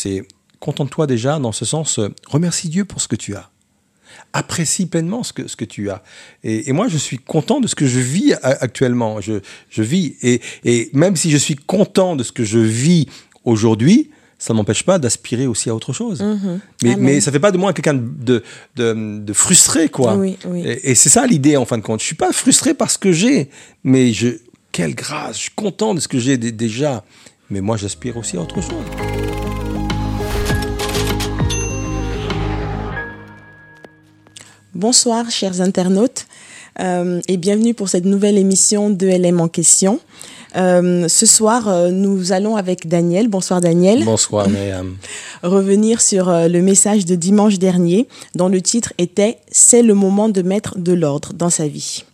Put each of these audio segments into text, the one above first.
c'est contente-toi déjà dans ce sens, euh, remercie Dieu pour ce que tu as. Apprécie pleinement ce que, ce que tu as. Et, moi, je suis content de ce que je vis actuellement. Je, je vis. Et, et même si je suis content de ce que je vis aujourd'hui, ça m'empêche pas d'aspirer aussi à autre chose. Mhm. Mais, mais ça fait pas de moi quelqu'un de, de, de, frustré, quoi. Oui, oui. Et, c'est ça l'idée, en fin de compte. Je suis pas frustré parce que j'ai, mais je, quelle grâce, je suis content de ce que j'ai déjà. Mais moi, j'aspire aussi à autre chose. Bonsoir, chers internautes, euh, et bienvenue pour cette nouvelle émission de LM en question. Euh, ce soir, euh, nous allons avec Daniel. Bonsoir Daniel. Bonsoir Myriam. Revenir sur le message de dimanche dernier dont le titre était C'est le moment de mettre de l'ordre dans sa vie.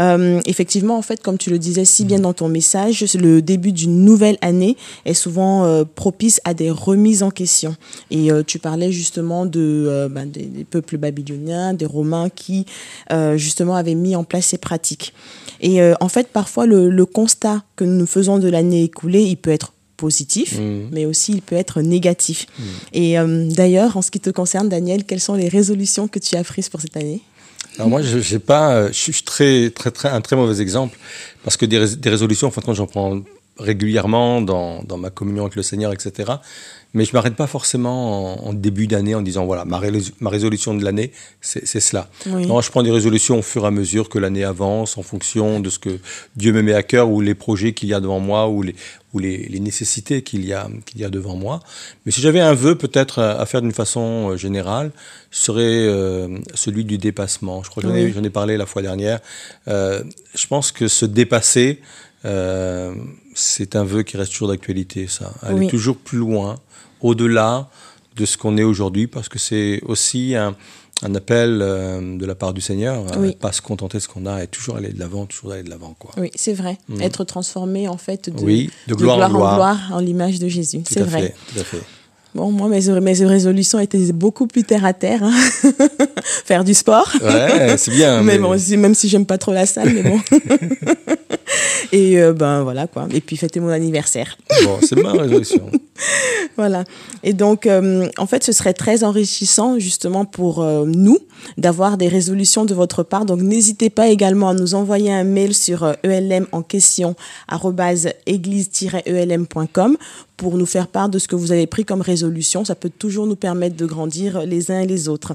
Euh, effectivement, en fait, comme tu le disais si bien dans ton message, le début d'une nouvelle année est souvent euh, propice à des remises en question. Et euh, tu parlais justement de, ben, des, peuples babyloniens, des Romains qui justement avaient mis en place ces pratiques. Et en fait, parfois, le, constat que nous faisons de l'année écoulée, il peut être positif, mmh. mais aussi il peut être négatif. Mmh. Et d'ailleurs, en ce qui te concerne, Daniel, quelles sont les résolutions que tu as prises pour cette année? Alors moi, je, j'ai pas, euh, suis très, un très mauvais exemple parce que des, des résolutions, en fin de compte, j'en prends régulièrement dans, dans ma communion avec le Seigneur, etc. Mais je m'arrête pas forcément en, début d'année en disant voilà ma, ma résolution de l'année c'est, cela. Non, je prends des résolutions au fur et à mesure que l'année avance en fonction de ce que Dieu me met à cœur ou les projets qu'il y a devant moi ou les ou les, les nécessités qu'il y a qu'il y a devant moi. Mais si j'avais un vœu peut-être à, faire d'une façon euh, générale, serait euh, celui du dépassement. Je crois que j'en, ai, parlé la fois dernière. Euh, je pense que se dépasser euh, c'est un vœu qui reste toujours d'actualité, ça. Aller toujours plus loin, au-delà de ce qu'on est aujourd'hui, parce que c'est aussi un, appel euh, de la part du Seigneur à ne pas se contenter de ce qu'on a et toujours aller de l'avant, toujours aller de l'avant. Quoi. Oui, c'est vrai. Mm. Être transformé, en fait, de, de, gloire, en gloire, en, l'image de Jésus. C'est vrai. tout à fait. Bon, moi, mes, mes résolutions étaient beaucoup plus terre à terre. Hein. Faire du sport. Ouais, c'est bien. mais, Bon, même si j'aime pas trop la salle, mais bon. Et euh, ben voilà quoi. Et puis fêter mon anniversaire. Bon, c'est ma résolution. voilà. Et donc, euh, en fait, ce serait très enrichissant justement pour euh, nous d'avoir des résolutions de votre part. Donc, n'hésitez pas également à nous envoyer un mail sur ELM en question église-elm.com pour nous faire part de ce que vous avez pris comme résolution. Ça peut toujours nous permettre de grandir les uns et les autres.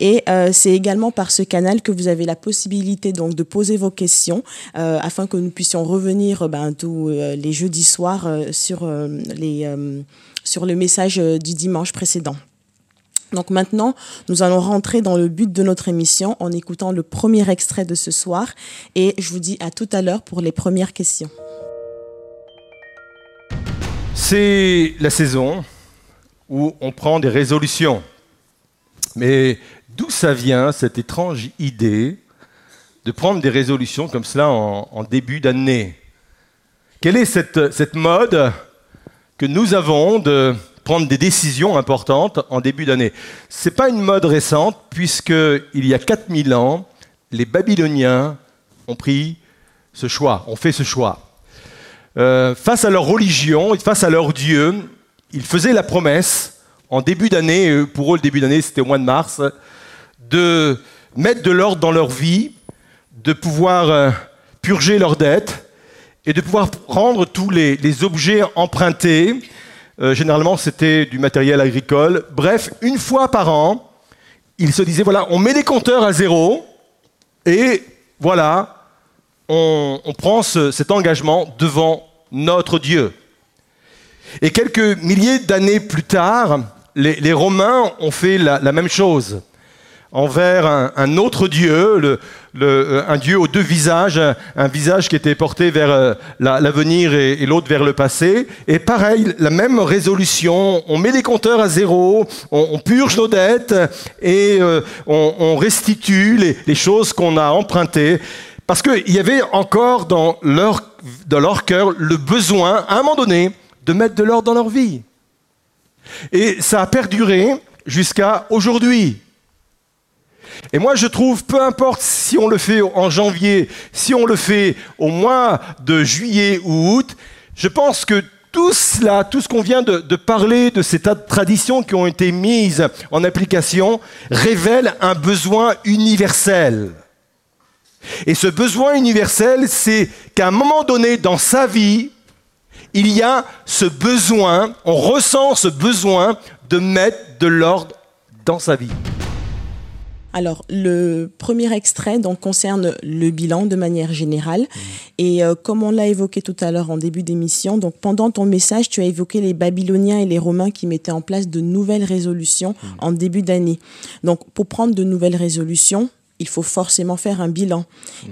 Et c'est également par ce canal que vous avez la possibilité donc de poser vos questions afin que nous puissions revenir ben, tous euh, les jeudis soirs euh, sur, euh, les, sur le message du dimanche précédent. Donc maintenant, nous allons rentrer dans le but de notre émission en écoutant le premier extrait de ce soir et je vous dis à tout à l'heure pour les premières questions. C'est la saison où on prend des résolutions. Mais d'où ça vient cette étrange idée de prendre des résolutions comme cela en, début d'année? Quelle est cette, cette mode que nous avons de prendre des décisions importantes en début d'année? Ce n'est pas une mode récente, puisqu'il y a 4000 ans, les Babyloniens ont pris ce choix, ont fait ce choix. Euh, face à leur religion, face à leur Dieu, ils faisaient la promesse, en début d'année, pour eux le début d'année c'était au mois de mars, de mettre de l'ordre dans leur vie, de pouvoir euh, purger leurs dettes et de pouvoir prendre tous les, objets empruntés. Euh, généralement, c'était du matériel agricole. Bref, une fois par an, ils se disaient, voilà, on met les compteurs à zéro et voilà, on, prend cet engagement devant notre Dieu. Et quelques milliers d'années plus tard, les, Romains ont fait la même chose envers un, autre Dieu, euh, un Dieu aux deux visages, un, visage qui était porté vers euh, l'avenir et, l'autre vers le passé. Et pareil, la même résolution, on met les compteurs à zéro, on, purge nos dettes et euh, on, restitue les choses qu'on a empruntées. Parce qu'il y avait encore dans leur, cœur le besoin, à un moment donné, de mettre de l'ordre dans leur vie. Et ça a perduré jusqu'à aujourd'hui. Et moi, je trouve, peu importe si on le fait en janvier, si on le fait au mois de juillet ou août, je pense que tout cela, tout ce qu'on vient de, de, parler, de ces tas de traditions qui ont été mises en application, révèle un besoin universel. Et ce besoin universel, c'est qu'à un moment donné dans sa vie, il y a ce besoin, on ressent ce besoin de mettre de l'ordre dans sa vie. Alors, le premier extrait donc, concerne le bilan de manière générale. Et euh, comme on l'a évoqué tout à l'heure en début d'émission, donc pendant ton message, tu as évoqué les Babyloniens et les Romains qui mettaient en place de nouvelles résolutions en début d'année. Donc, pour prendre de nouvelles résolutions, il faut forcément faire un bilan.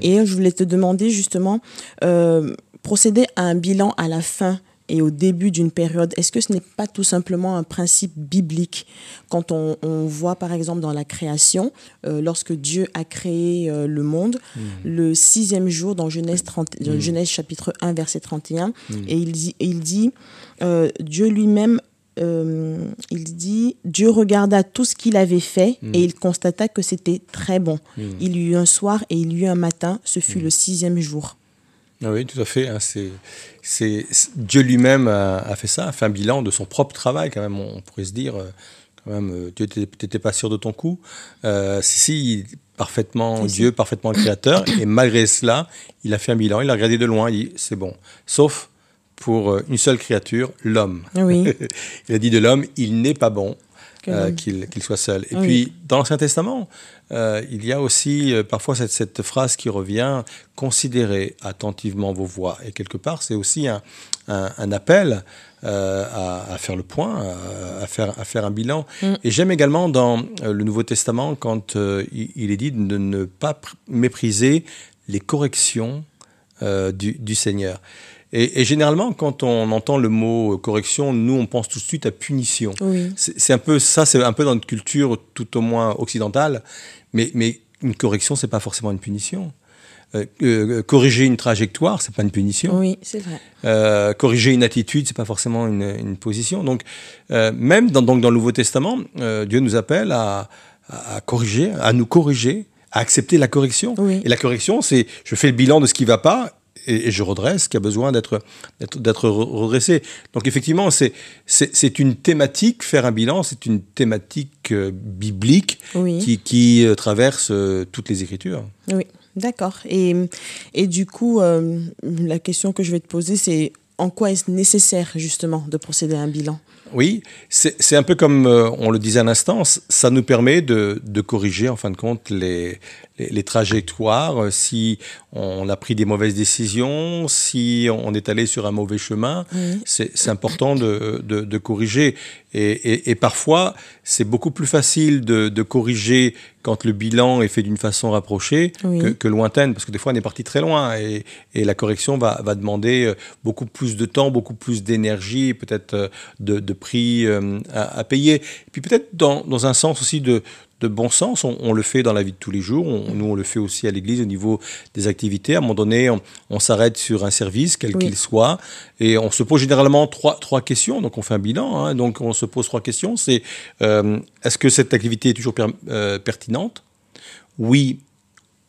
Et je voulais te demander justement, euh, procéder à un bilan à la fin et au début d'une période, est-ce que ce n'est pas tout simplement un principe biblique Quand on, voit par exemple dans la création, euh, lorsque Dieu a créé euh, le monde, mm. le sixième jour dans Genèse, 30, mm. Genèse chapitre 1 verset 31, mm. et il dit, il dit euh, Dieu lui-même il dit Dieu regarda tout ce qu'il avait fait et il constata que c'était très bon. Il y eut un soir et il y eut un matin, ce fut le sixième jour. Ah oui, tout à fait. Hein, c'est, Dieu lui-même a, fait ça, a fait un bilan de son propre travail, quand même, on pourrait se dire. Euh, quand même, euh, Dieu, tu n'étais pas sûr de ton coup. Euh, si, si, parfaitement Dieu, parfaitement créateur, et malgré cela, il a fait un bilan, il a regardé de loin, il dit c'est bon. Sauf pour une seule créature, l'homme. Oui. il a dit de l'homme, il n'est pas bon qu'il, soit seul. Et puis, dans l'Ancien Testament, euh, il y a aussi euh, parfois cette, phrase qui revient considérez attentivement vos voix. Et quelque part, c'est aussi un, appel euh, à, faire le point, à, faire, à faire un bilan. Mm. Et j'aime également dans le Nouveau Testament quand il, est dit de ne pas mépriser les corrections du, Seigneur. Et, généralement, quand on entend le mot correction, nous, on pense tout de suite à punition. C'est un peu ça, c'est un peu dans notre culture, tout au moins occidentale. Mais, mais une correction, c'est pas forcément une punition. Euh, euh, corriger une trajectoire, c'est pas une punition. Oui, c'est vrai. Euh, corriger une attitude, c'est pas forcément une, une position. Donc, même dans, donc dans le Nouveau Testament, Dieu nous appelle à, à, corriger, à nous corriger, à accepter la correction. Oui. Et la correction, c'est je fais le bilan de ce qui va pas et, je redresse, qui a besoin d'être d'être redressé. Donc effectivement, c'est c'est une thématique, faire un bilan, c'est une thématique euh, biblique qui, qui euh, traverse euh, toutes les Écritures. Oui, d'accord. Et, et du coup, la question que je vais te poser, c'est en quoi est-ce nécessaire justement de procéder à un bilan? Oui, c'est un peu comme on le disait à l'instant, ça nous permet de, de, corriger en fin de compte les, les, trajectoires, euh, si on a pris des mauvaises décisions, si on est allé sur un mauvais chemin, c'est important de, de, corriger. Et, et, parfois, c'est beaucoup plus facile de, de, corriger quand le bilan est fait d'une façon rapprochée que, que, lointaine, parce que des fois, on est parti très loin et, et la correction va, va, demander euh, beaucoup plus de temps, beaucoup plus d'énergie, peut-être euh, de, de, prix à, à, payer. Et puis peut-être dans, dans un sens aussi de, de bon sens. On, le fait dans la vie de tous les jours. nous, on le fait aussi à l'église au niveau des activités. À un moment donné, on, s'arrête sur un service, quel qu'il soit, et on se pose généralement trois, trois questions. Donc, on fait un bilan. Hein. donc, on se pose trois questions. C'est euh, est-ce que cette activité est toujours euh, pertinente? Oui,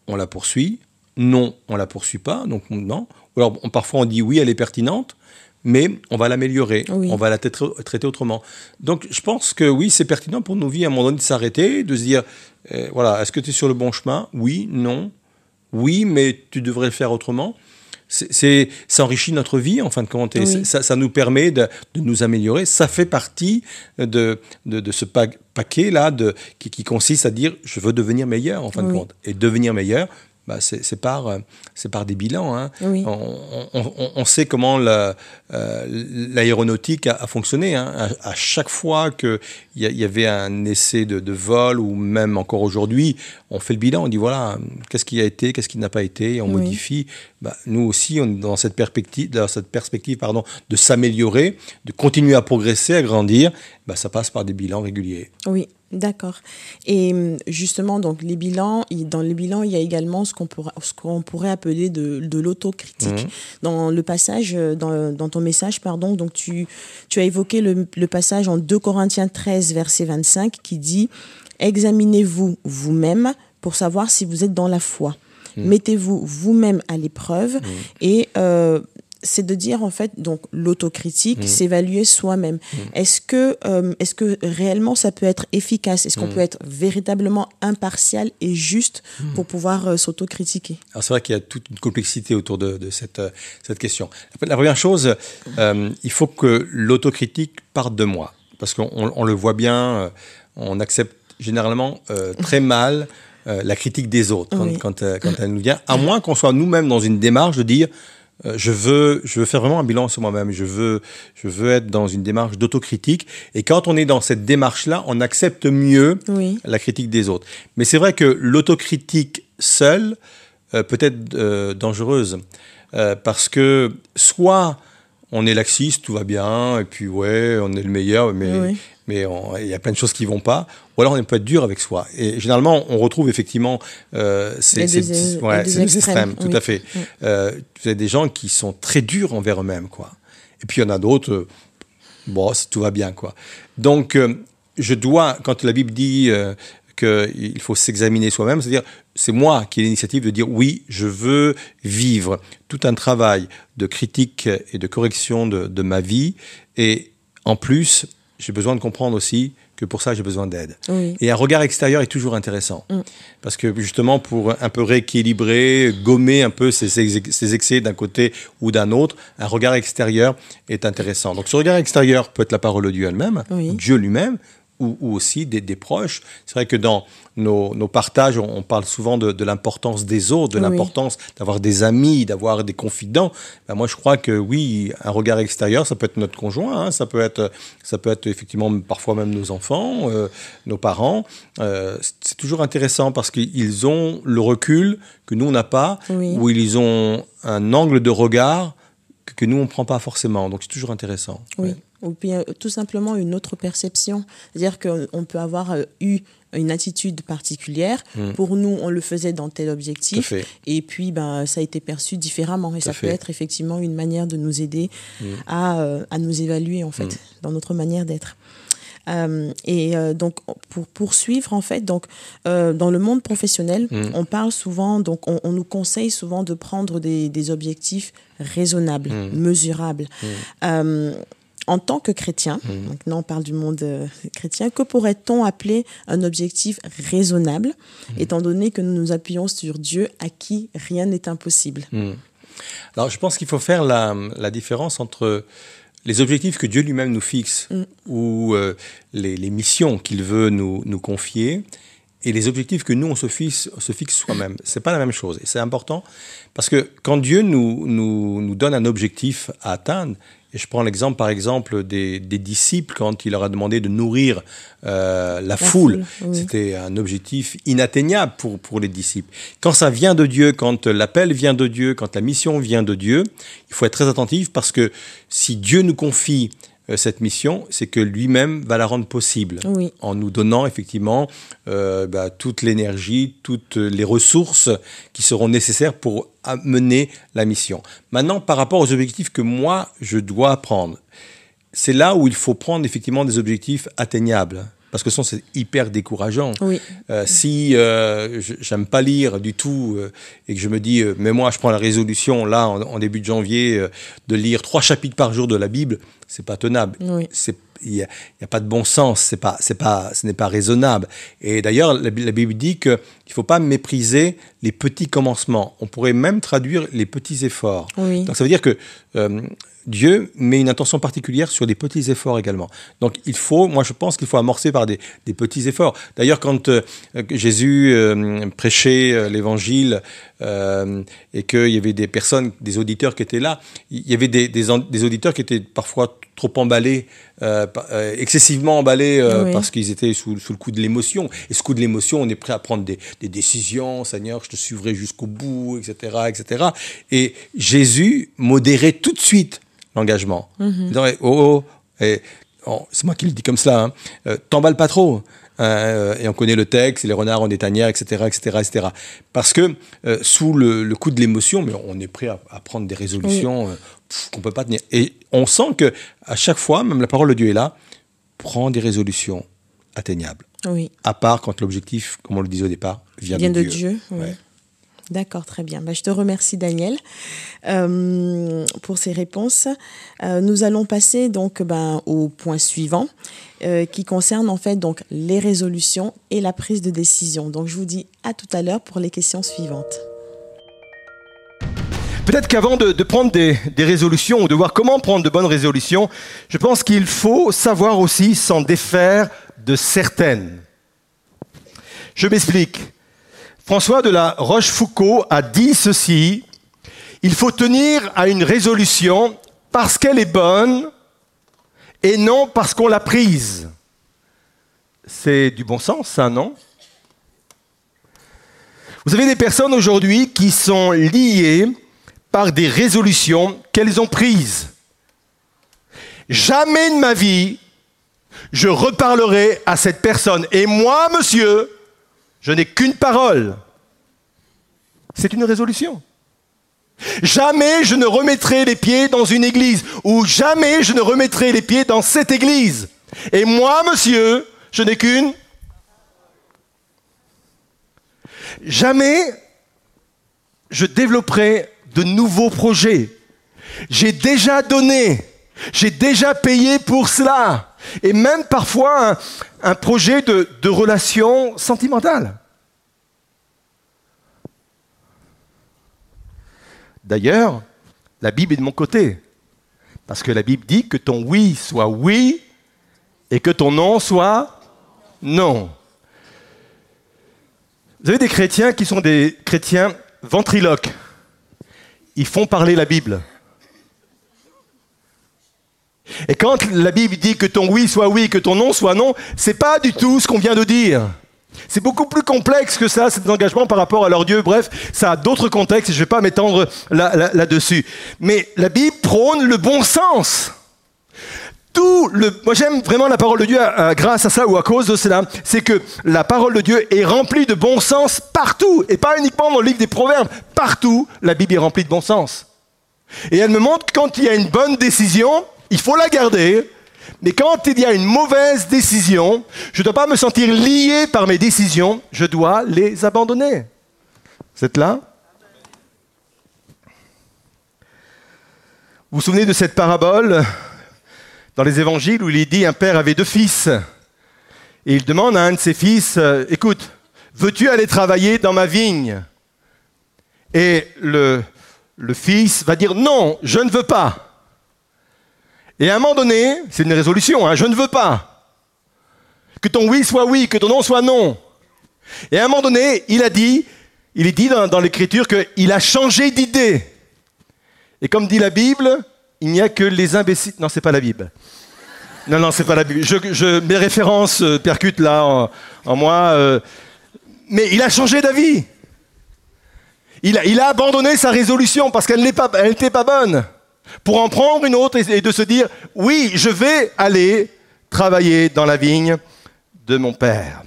on la poursuit. Non, on la poursuit pas. Donc, non. alors, parfois, on dit oui, elle est pertinente mais on va l'améliorer, on va la traiter autrement. Donc je pense que oui, c'est pertinent pour nos vies à un moment donné de s'arrêter, de se dire, euh, voilà, est-ce que tu es sur le bon chemin? Oui, non. Oui, mais tu devrais le faire autrement. C'est, ça enrichit notre vie en fin de compte et ça, nous permet de, nous améliorer. Ça fait partie de, de, ce paquet là de, qui, consiste à dire je veux devenir meilleur en fin de compte. Et devenir meilleur, bah, c'est par, euh, par des bilans. Hein. On, sait comment euh, l'aéronautique a, fonctionné. Hein. À, chaque fois qu'il y, y, avait un essai de, vol, ou même encore aujourd'hui, on fait le bilan, on dit voilà, qu'est-ce qui a été, qu'est-ce qui n'a pas été, et on modifie. Bah, nous aussi, on est dans cette perspective, dans cette perspective pardon, de s'améliorer, de continuer à progresser, à grandir. Bah, ça passe par des bilans réguliers. Oui. D'accord. Et hum, justement, donc les bilans, dans les bilans, il y a également ce qu'on pourrait, ce qu'on pourrait appeler de, de l'autocritique. Mmh. Dans le passage, euh, dans, dans, ton message, pardon, donc tu, tu as évoqué le, le passage en 2 Corinthiens 13, verset 25, qui dit Examinez-vous vous-même pour savoir si vous êtes dans la foi. Mmh. Mettez-vous vous-même à l'épreuve mmh. et euh, c'est de dire en fait donc l'autocritique, Mm. s'évaluer soi-même. Est-ce que euh, est-ce que réellement ça peut être efficace? Est-ce qu'on Mm. peut être véritablement impartial et juste pour pouvoir euh, s'autocritiquer? Alors c'est vrai qu'il y a toute une complexité autour de, de cette, euh, cette question. La première chose, il faut que l'autocritique parte de moi. Parce qu'on on- on le voit bien, on accepte généralement très mal la critique des autres quand, Oui. quand, quand elle nous vient, à moins qu'on soit nous-mêmes dans une démarche de dire je veux, je veux faire vraiment un bilan sur moi-même. Je veux, je veux être dans une démarche d'autocritique. Et quand on est dans cette démarche-là, on accepte mieux Oui. la critique des autres. Mais c'est vrai que l'autocritique seule euh, peut être euh, dangereuse. Euh, parce que soit on est laxiste, tout va bien, et puis ouais, on est le meilleur, mais Oui. Mais il y a plein de choses qui vont pas. Ou alors on peut être dur avec soi. Et généralement, on retrouve effectivement euh, ces, ces deux- les ouais, deux ces extrêmes, tout oui. à fait. Oui. Euh, vous avez des gens qui sont très durs envers eux-mêmes, quoi. Et puis il y en a d'autres, euh, bon, tout va bien, quoi. Donc, euh, je dois, quand la Bible dit euh, qu'il faut s'examiner soi-même, c'est-à-dire, c'est moi qui ai l'initiative de dire oui, je veux vivre tout un travail de critique et de correction de, de ma vie. Et en plus, j'ai besoin de comprendre aussi que pour ça, j'ai besoin d'aide. Oui. Et un regard extérieur est toujours intéressant. Mm. Parce que justement, pour un peu rééquilibrer, gommer un peu ces, excès d'un côté ou d'un autre, un regard extérieur est intéressant. Donc ce regard extérieur peut être la parole de Dieu elle-même, Oui. Dieu lui-même, ou, ou aussi des, des proches. C'est vrai que dans nos, nos partages, on, on parle souvent de, de l'importance des autres, de Oui. l'importance d'avoir des amis, d'avoir des confidents. Ben, moi, je crois que oui, un regard extérieur, ça peut être notre conjoint, hein, ça peut être, ça peut être effectivement parfois même nos enfants, euh, nos parents. Euh, c'est- toujours intéressant parce qu'ils ont le recul que nous on n'a pas, Oui. ou ils ont un angle de regard que, que nous on prend pas forcément. Donc c'est toujours intéressant. Oui. Ouais. Ou bien euh, tout simplement une autre perception. C'est-à-dire qu'on peut avoir euh, eu une attitude particulière. Mm. Pour nous, on le faisait dans tel objectif. Et puis, ben, ça a été perçu différemment. Et Tout ça peut être effectivement une manière de nous aider Mm. à, euh, à nous évaluer, en fait, Mm. dans notre manière d'être. Euh, et euh, donc, pour poursuivre, en fait, donc, euh, dans le monde professionnel, on parle souvent, donc, on, on nous conseille souvent de prendre des, des objectifs raisonnables, mesurables. Euh, en tant que chrétien, Mm. maintenant on parle du monde euh, chrétien, que pourrait-on appeler un objectif raisonnable, Mm. étant donné que nous nous appuyons sur Dieu à qui rien n'est impossible? Hmm. Alors, je pense qu'il faut faire la, la différence entre les objectifs que Dieu lui-même nous fixe ou euh, les, les missions qu'il veut nous, nous confier et les objectifs que nous, on se fixe, on se fixe soi-même. C'est pas la même chose. Et c'est important parce que quand Dieu nous, nous, nous donne un objectif à atteindre, et je prends l'exemple, par exemple, des, des disciples quand il leur a demandé de nourrir euh, la, foule. foule, oui. C'était un objectif inatteignable pour, pour les disciples. Quand ça vient de Dieu, quand l'appel vient de Dieu, quand la mission vient de Dieu, il faut être très attentif parce que si Dieu nous confie cette mission, c'est que lui-même va la rendre possible Oui, en nous donnant effectivement euh, bah, toute l'énergie, toutes les ressources qui seront nécessaires pour amener la mission. Maintenant, par rapport aux objectifs que moi, je dois prendre, c'est là où il faut prendre effectivement des objectifs atteignables. Parce que sinon, c'est hyper décourageant. oui, Euh, si euh, j'aime pas lire du tout euh, et que je me dis, euh, mais moi je prends la résolution là en, en début de janvier de lire trois chapitres par jour de la Bible, c'est pas tenable. oui. C'est il y a, pas de bon sens, c'est pas c'est pas ce n'est pas raisonnable. Et d'ailleurs la, Bi- la Bible dit que il faut pas mépriser les petits commencements. On pourrait même traduire les petits efforts. Oui. Donc ça veut dire que euh, Dieu met une attention particulière sur les petits efforts également. Donc il faut, moi je pense qu'il faut amorcer par des, des petits efforts. D'ailleurs quand euh, Jésus euh, prêchait euh, l'évangile et qu'il y avait des personnes, des auditeurs qui étaient là, il y avait des, des, auditeurs qui étaient parfois trop emballés, excessivement emballés Oui. parce qu'ils étaient sous, sous le coup de l'émotion. Et ce coup de l'émotion, on est prêt à prendre des, des décisions, Seigneur, je te suivrai jusqu'au bout, etc., etc. Et Jésus modérait tout de suite l'engagement. Disait, oh, oh, et, oh, c'est moi qui le dis comme cela, hein, euh, t'emballes pas trop. Euh, et on connaît le texte, et les renards ont des tanières, etc., etc., etc. Parce que euh, sous le, le coup de l'émotion, mais on est prêt à, à prendre des résolutions euh, pff, qu'on peut pas tenir. Et on sent que à chaque fois, même la parole de Dieu est là, prend des résolutions atteignables. oui. À part quand l'objectif, comme on le disait au départ, vient, Vient de, de Dieu. oui. Ouais. D'accord, très bien. Bah, je te remercie, Daniel, euh, pour ces réponses. Euh, nous allons passer donc ben, au point suivant, euh, qui concerne en fait donc les résolutions et la prise de décision. Donc, je vous dis à tout à l'heure pour les questions suivantes. Peut-être qu'avant de, prendre des, des, résolutions ou de voir comment prendre de bonnes résolutions, je pense qu'il faut savoir aussi s'en défaire de certaines. Je m'explique. François de la Rochefoucauld a dit ceci, il faut tenir à une résolution parce qu'elle est bonne et non parce qu'on l'a prise. C'est du bon sens, ça, non? Vous avez des personnes aujourd'hui qui sont liées par des résolutions qu'elles ont prises. Jamais de ma vie, je reparlerai à cette personne. Et moi, monsieur, je n'ai qu'une parole. C'est une résolution. Jamais je ne remettrai les pieds dans une église, ou jamais je ne remettrai les pieds dans cette église. Et moi, monsieur, je n'ai qu'une. Jamais je développerai de nouveaux projets. J'ai déjà donné, j'ai déjà payé pour cela. Et même parfois un, projet de, relation sentimentale. D'ailleurs, la Bible est de mon côté. Parce que la Bible dit que ton oui soit oui et que ton non soit non. Vous avez des chrétiens qui sont des chrétiens ventriloques. Ils font parler la Bible. Et quand la Bible dit que ton oui soit oui, que ton non soit non, c'est pas du tout ce qu'on vient de dire. C'est beaucoup plus complexe que ça, cet engagement par rapport à leur Dieu. Bref, ça a d'autres contextes et je ne vais pas m'étendre là-dessus. Mais la Bible prône le bon sens. Moi j'aime vraiment la parole de Dieu grâce à ça ou à cause de cela, c'est que la parole de Dieu est remplie de bon sens partout, et pas uniquement dans le livre des Proverbes, partout la Bible est remplie de bon sens. Et elle me montre quand il y a une bonne décision, il faut la garder. Mais quand il y a une mauvaise décision, je ne dois pas me sentir lié par mes décisions, je dois les abandonner. Vous là? Vous vous souvenez de cette parabole dans les évangiles où il dit un père avait deux fils. Et il demande à un de ses fils, euh, écoute, veux-tu aller travailler dans ma vigne? Et le fils va dire, non, je ne veux pas. Et à un moment donné, c'est une résolution, hein, je ne veux pas. Que ton oui soit oui, que ton non soit non. Et à un moment donné, il a dit, il est dit dans, l'écriture qu'il a changé d'idée. Et comme dit la Bible, il n'y a que les imbéciles. Non, c'est pas la Bible. Non, non, c'est pas la Bible. Mes références euh, percutent là en, moi. Euh, mais il a changé d'avis. Il a abandonné sa résolution parce qu'elle n'était pas bonne pour en prendre une autre et de se dire, oui, je vais aller travailler dans la vigne de mon Père.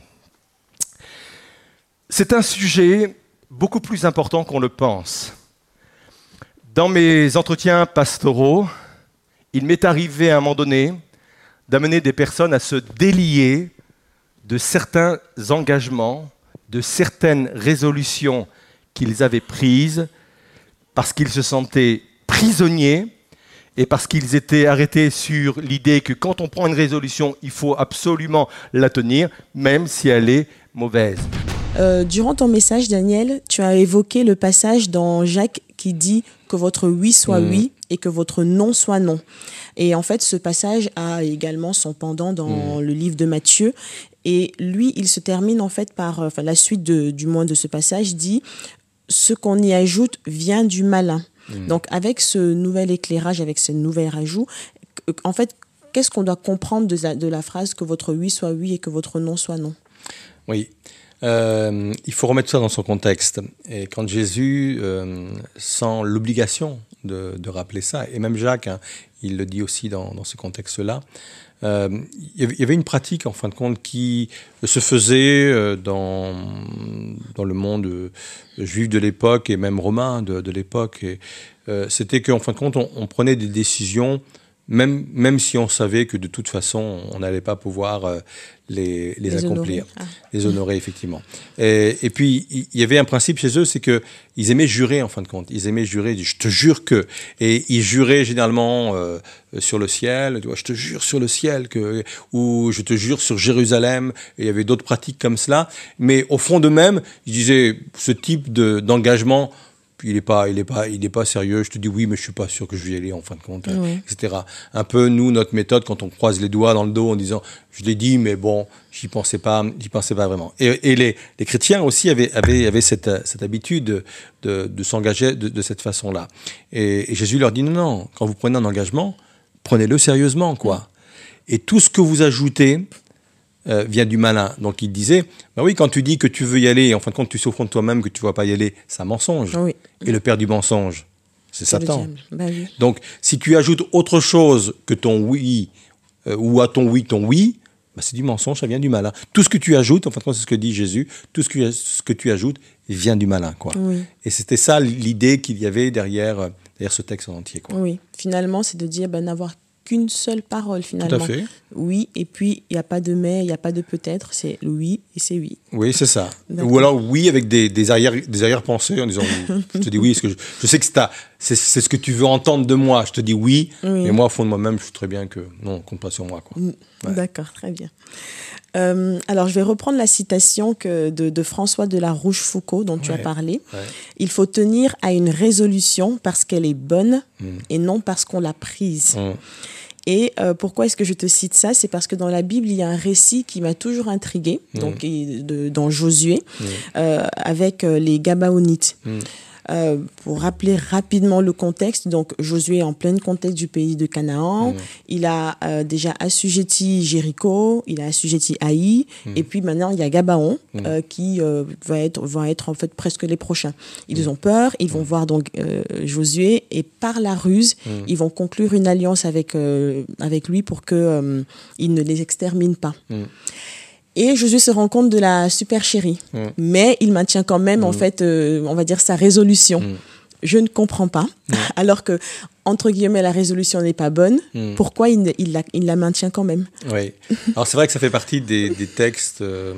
C'est un sujet beaucoup plus important qu'on le pense. Dans mes entretiens pastoraux, il m'est arrivé à un moment donné d'amener des personnes à se délier de certains engagements, de certaines résolutions qu'ils avaient prises, parce qu'ils se sentaient prisonniers et parce qu'ils étaient arrêtés sur l'idée que quand on prend une résolution, il faut absolument la tenir, même si elle est mauvaise. Euh, durant ton message, Daniel, tu as évoqué le passage dans Jacques qui dit que votre oui soit mmh. oui et que votre non soit non. Et en fait, ce passage a également son pendant dans mmh. le livre de Matthieu. Et lui, il se termine en fait par, enfin, la suite du moins de ce passage dit, ce qu'on y ajoute vient du malin. Mm. Donc avec ce nouvel éclairage, avec ce nouvel rajout, en fait, qu'est-ce qu'on doit comprendre de la, de la, phrase que votre oui soit oui et que votre non soit non? Oui. Euh, il faut remettre ça dans son contexte. Et quand Jésus euh, sent l'obligation de, de, rappeler ça, et même Jacques, hein, il le dit aussi dans, dans ce contexte-là, euh, il y avait une pratique, en fin de compte, qui se faisait euh, dans, dans le monde euh, juif de l'époque et même romain de, l'époque. C'était qu'en fin de compte, on, prenait des décisions même, même si on savait que de toute façon, on n'allait pas pouvoir euh, les, les, Les accomplir, honorer. Ah. les honorer, effectivement. Et, et puis, il y avait un principe chez eux, c'est que ils aimaient jurer, en fin de compte. Ils aimaient jurer, je te jure que. Et ils juraient généralement euh, sur le ciel, tu vois, je te jure sur le ciel, que, ou je te jure sur Jérusalem. Et il y avait d'autres pratiques comme cela. Mais au fond d'eux-mêmes, ils disaient, ce type de- d'engagement, il n'est pas, il est pas, il est pas sérieux. Je te dis oui, mais je suis pas sûr que je vais y aller en fin de compte, Oui. etc. Un peu nous, notre méthode, quand on croise les doigts dans le dos en disant, je l'ai dit, mais bon, j'y pensais pas, j'y pensais pas vraiment. Et, et les, les chrétiens aussi avaient, avaient, avaient cette, cette habitude de, de, de s'engager de, de cette façon-là. Et, et Jésus leur dit non, non, quand vous prenez un engagement, prenez-le sérieusement, quoi. Et tout ce que vous ajoutez euh, vient du malin. Donc il disait, bah oui, quand tu dis que tu veux y aller, et en fin de compte, tu fond de toi-même que tu ne vas pas y aller, c'est un mensonge. Oui. Et le père du mensonge, c'est Satan. Bah oui. Donc, si tu ajoutes autre chose que ton oui, euh, ou à ton oui, ton oui, bah, c'est du mensonge, ça vient du malin. Tout ce que tu ajoutes, en fin de compte, c'est ce que dit Jésus, tout ce que, ce que tu ajoutes vient du malin. Quoi. Oui. Et c'était ça l'idée qu'il y avait derrière, euh, derrière ce texte en entier. Quoi. Oui, finalement, c'est de dire ben, n'avoir qu'une seule parole, finalement. Tout à fait. Oui, et puis il n'y a pas de mais, il n'y a pas de peut-être, c'est le oui et c'est oui. Oui, c'est ça. Ou alors oui avec des, des arrière des arrière-pensées en disant je te dis oui, parce que je, je sais que c'est ta- c'est ce que tu veux entendre de moi. Je te dis oui, Oui. mais moi au fond de moi-même, je sais très bien que non, compte pas sur moi. Quoi. Ouais. D'accord, très bien. Euh, alors, je vais reprendre la citation que de, de François de la Rochefoucauld dont tu as parlé. Ouais. Il faut tenir à une résolution parce qu'elle est bonne Mm. et non parce qu'on l'a prise. Hum, Et euh, pourquoi est-ce que je te cite ça? C'est parce que dans la Bible, il y a un récit qui m'a toujours intrigué, Mm. donc de- dans Josué, euh, avec les Gabaonites. Euh, pour rappeler rapidement le contexte, donc Josué est en plein contexte du pays de Canaan. Mm. Il a euh, déjà assujetti Jéricho, il a assujetti Haï, Mm. et puis maintenant il y a Gabaon euh, qui euh, va être va être en fait presque les prochains. Ils ont peur, ils vont voir donc euh, Josué et par la ruse, ils vont conclure une alliance avec euh, avec lui pour que euh, il ne les extermine pas. Mm. Et Josué se rend compte de la supercherie, Mm. mais il maintient quand même en fait, euh, on va dire sa résolution. Mm. Je ne comprends pas, alors que entre guillemets la résolution n'est pas bonne. Mm. Pourquoi il, la, il la maintient quand même? Oui. Alors c'est vrai que ça fait partie des, des textes, euh,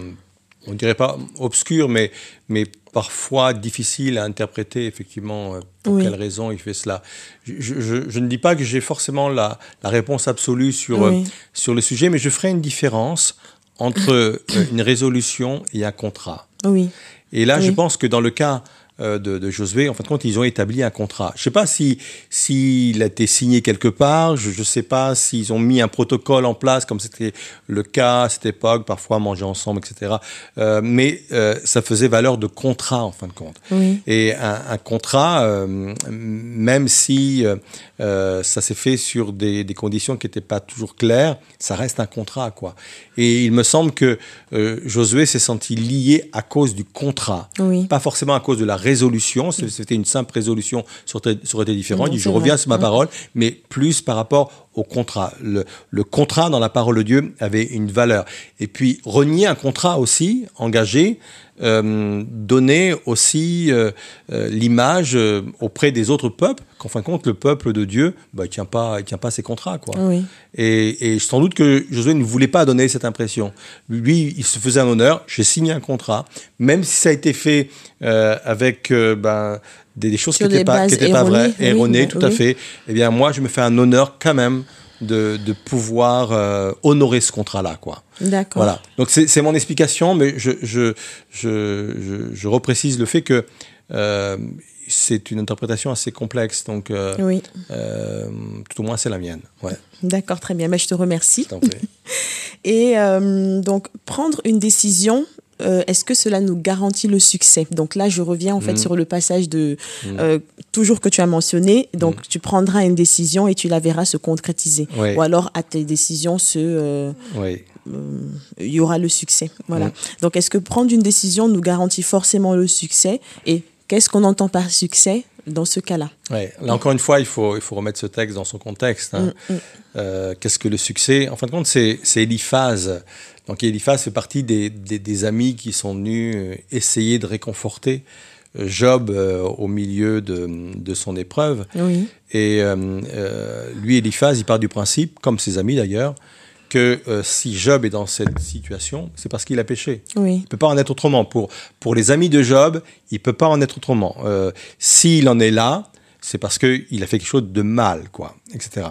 on dirait pas obscurs, mais, mais parfois difficiles à interpréter, effectivement, euh, pour Oui. quelle raison il fait cela. Je, je- je- je ne dis pas que j'ai forcément la, la réponse absolue sur, euh, sur le sujet, mais je ferai une différence entre euh, une résolution et un contrat. Oui, Et là, je pense que dans le cas de, de Josué, en fin de compte, ils ont établi un contrat. Je ne sais pas si s'il a été signé quelque part. Je ne sais pas s'ils ont mis un protocole en place, comme c'était le cas à cette époque, parfois manger ensemble, etc. Euh, mais euh, ça faisait valeur de contrat, en fin de compte. oui, Et un, un contrat, euh, même si euh, euh, ça s'est fait sur des, des conditions qui n'étaient pas toujours claires, ça reste un contrat, quoi. Et il me semble que euh, Josué s'est senti lié à cause du contrat, oui. pas forcément à cause de la résolution. C'était une simple résolution, ça aurait été différent. Non, Il dit, je reviens vrai. sur ma Mm. parole, mais plus par rapport au contrat. Le, le contrat dans la parole de Dieu avait une valeur. Et puis renier un contrat aussi engagé euh, donnait aussi euh, euh, l'image auprès des autres peuples qu'en fin de compte le peuple de Dieu bah, il tient pas il tient pas ses contrats quoi. Oui. Et, et sans doute que Josué ne voulait pas donner cette impression. Lui, il se faisait un honneur. J'ai signé un contrat, même si ça a été fait euh, avec ben, des, des choses Sur qui n'étaient pas, bases qui étaient pas vraies, erronées, oui, tout à fait. Eh bien, moi, je me fais un honneur quand même de, de pouvoir euh, honorer ce contrat-là, quoi. D'accord. Voilà. Donc c'est mon explication, mais je, je, je, je, je reprécise le fait que euh, c'est une interprétation assez complexe, donc euh, Oui, euh, tout au moins c'est la mienne. Ouais, d'accord, très bien. Mais je te remercie. je. Et euh, donc, prendre une décision, euh, est-ce que cela nous garantit le succès? Donc là, je reviens en fait Mm. sur le passage de Mm. euh, toujours que tu as mentionné. Donc, tu prendras une décision et tu la verras se concrétiser. Ou alors, à tes décisions, se, euh, Oui. il y aura le succès. Voilà. Mm. Donc, est-ce que prendre une décision nous garantit forcément le succès? Et qu'est-ce qu'on entend par succès? Dans ce cas-là Ouais. Là encore une fois, il faut, il faut remettre ce texte dans son contexte. hein. Mm, mm. Euh, Qu'est-ce que le succès? En fin de compte, c'est Eliphaz. Donc Eliphaz fait partie des, des, des amis qui sont venus euh, essayer de réconforter Job au milieu de, de, son épreuve. Oui. Et lui, Eliphaz, il part du principe, comme ses amis d'ailleurs, que si Job est dans cette situation, c'est parce qu'il a péché. Oui. Il ne peut pas en être autrement. Pour, pour les amis de Job, il ne peut pas en être autrement. S'il en est là, c'est parce qu'il a fait quelque chose de mal, quoi, etc.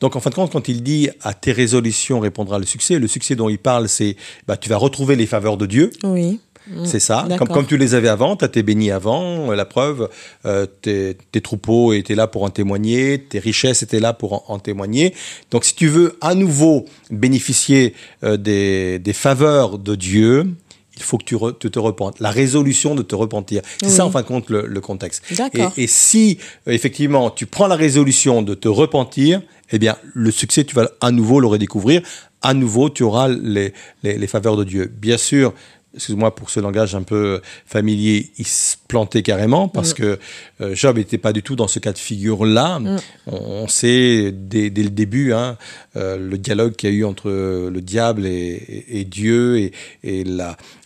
Donc, en fin de compte, quand il dit à tes résolutions répondra le succès, le succès dont il parle, c'est bah, tu vas retrouver les faveurs de Dieu. Oui. C'est ça. Comme, comme, tu les avais avant, tu as été béni avant. La preuve, euh, tes, tes, troupeaux étaient là pour en témoigner, tes richesses étaient là pour en, en témoigner. Donc, si tu veux à nouveau bénéficier euh, des, des faveurs de Dieu, il faut que tu, re, tu, te repentes. La résolution de te repentir. C'est oui. ça, en fin de compte, le, le contexte. Et, et, si, euh, effectivement, tu prends la résolution de te repentir, eh bien, le succès, tu vas à nouveau le redécouvrir. À nouveau, tu auras les, les, les faveurs de Dieu. Bien sûr, excuse-moi pour ce langage un peu familier, il se plantait carrément parce mmh. que euh, Job n'était pas du tout dans ce cas de figure-là. Mmh. On, on, sait dès, dès le début hein, euh, le dialogue qu'il y a eu entre le diable et, et, et Dieu et, et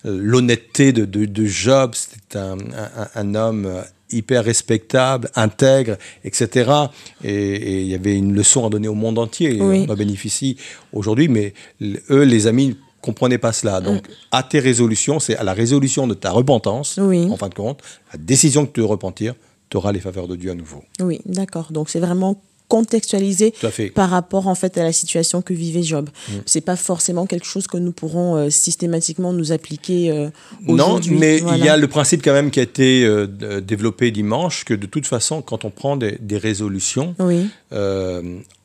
l'honnêteté de, de, de, Job. C'était un, un, un, homme hyper respectable, intègre, etc. Et il y avait une leçon à donner au monde entier. Oui. On en bénéficie aujourd'hui, mais eux, les amis, comprenez pas cela. Donc, à tes résolutions, c'est à la résolution de ta repentance, oui. en fin de compte, la décision de te repentir, tu auras les faveurs de Dieu à nouveau. Oui, d'accord. Donc, c'est vraiment contextualisé par rapport en fait à la situation que vivait Job. Mm. C'est pas forcément quelque chose que nous pourrons euh, systématiquement nous appliquer euh, Non, mais voilà. il y a le principe quand même qui a été euh, développé dimanche que de toute façon, quand on prend des, des résolutions, oui.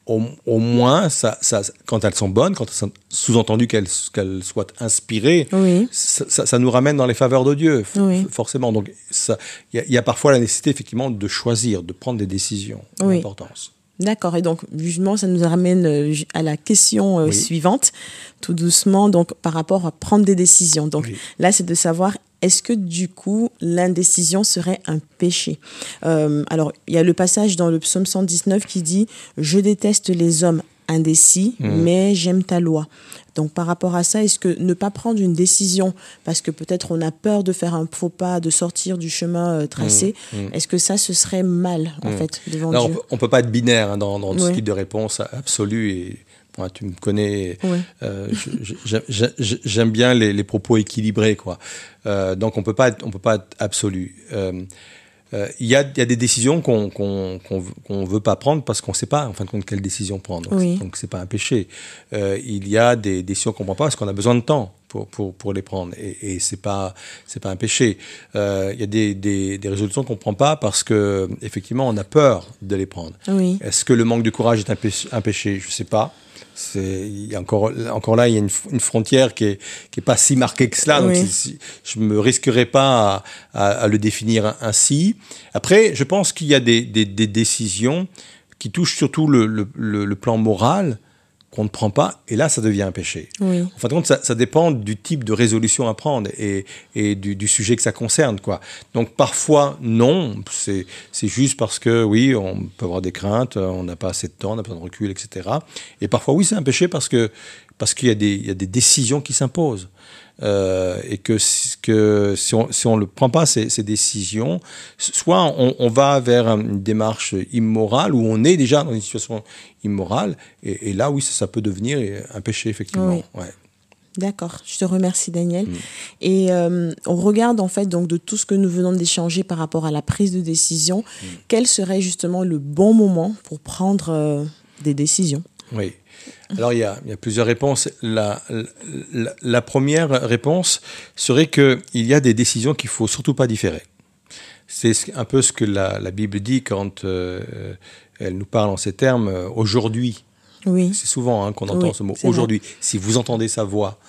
Au, au, moins, ça, ça, quand elles sont bonnes, quand sous-entendu qu'elles qu soient inspirées, oui. ça, ça, nous ramène dans les faveurs de Dieu, oui. forcément. Donc, il y, y, a parfois la nécessité, effectivement, de choisir, de prendre des décisions oui. d'importance. D'accord. Et donc, justement, ça nous ramène euh, à la question euh, oui. suivante, tout doucement, donc par rapport à prendre des décisions. Donc oui. là, c'est de savoir est-ce que du coup l'indécision serait un péché? Euh, Alors, il y a le passage dans le psaume 119 qui dit Je déteste les hommes indécis, mmh. mais j'aime ta loi. Donc par rapport à ça, est-ce que ne pas prendre une décision parce que peut-être on a peur de faire un faux pas, de sortir du chemin euh, tracé, mmh. Mmh. est-ce que ça ce serait mal en fait devant Alors, Dieu? On peut pas être binaire hein, dans, dans oui. ce type de réponse absolue et tu me connais, ouais. euh, j'aime bien les, les, propos équilibrés, quoi. Euh, donc on peut pas, être, on peut pas être absolu. Il euh, y, a, y, a, des décisions qu'on qu veut pas prendre parce qu'on sait pas en fin de compte quelle décision prendre. Oui. Donc c'est pas un péché. Il y a des décisions qu'on prend pas parce qu'on a besoin de temps pour pour pour les prendre et, et c'est pas c'est pas un péché. Il y a des des, des résolutions qu'on prend pas parce que effectivement on a peur de les prendre. Oui. Est-ce que le manque de courage est un péché, un péché? Je sais pas c'est encore encore là il y a une, une frontière qui est qui est pas si marquée que cela donc oui. je me risquerais pas à, à, à, le définir ainsi après je pense qu'il y a des, des, des, décisions qui touchent surtout le, le, le, le plan moral qu'on ne prend pas, et là, ça devient un péché. Oui. En fin de compte, ça, ça, dépend du type de résolution à prendre et, et du, du, sujet que ça concerne. Quoi. Donc, parfois, non, c'est juste parce que, oui, on peut avoir des craintes, on n'a pas assez de temps, on n'a pas de recul, etc. Et parfois, oui, c'est un péché parce que parce qu'il y, y, a des décisions qui s'imposent. Euh, et que, que si on si on ne prend pas ces, ces décisions, soit on, on, va vers une démarche immorale où on est déjà dans une situation immorale, et, et là oui ça, ça, peut devenir un péché effectivement. Oui. Ouais. D'accord, je te remercie Daniel. Mmh. Et euh, on regarde en fait donc de tout ce que nous venons d'échanger par rapport à la prise de décision, mmh. quel serait justement le bon moment pour prendre euh, des décisions? Oui. Alors, il y, a, il y a, plusieurs réponses. La, la, la première réponse serait qu'il y a des décisions qu'il ne faut surtout pas différer. C'est un peu ce que la, la Bible dit quand euh, elle nous parle en ces termes euh, aujourd'hui. Oui. C'est souvent hein, qu'on entend oui, ce mot aujourd'hui. Si vous entendez sa voix,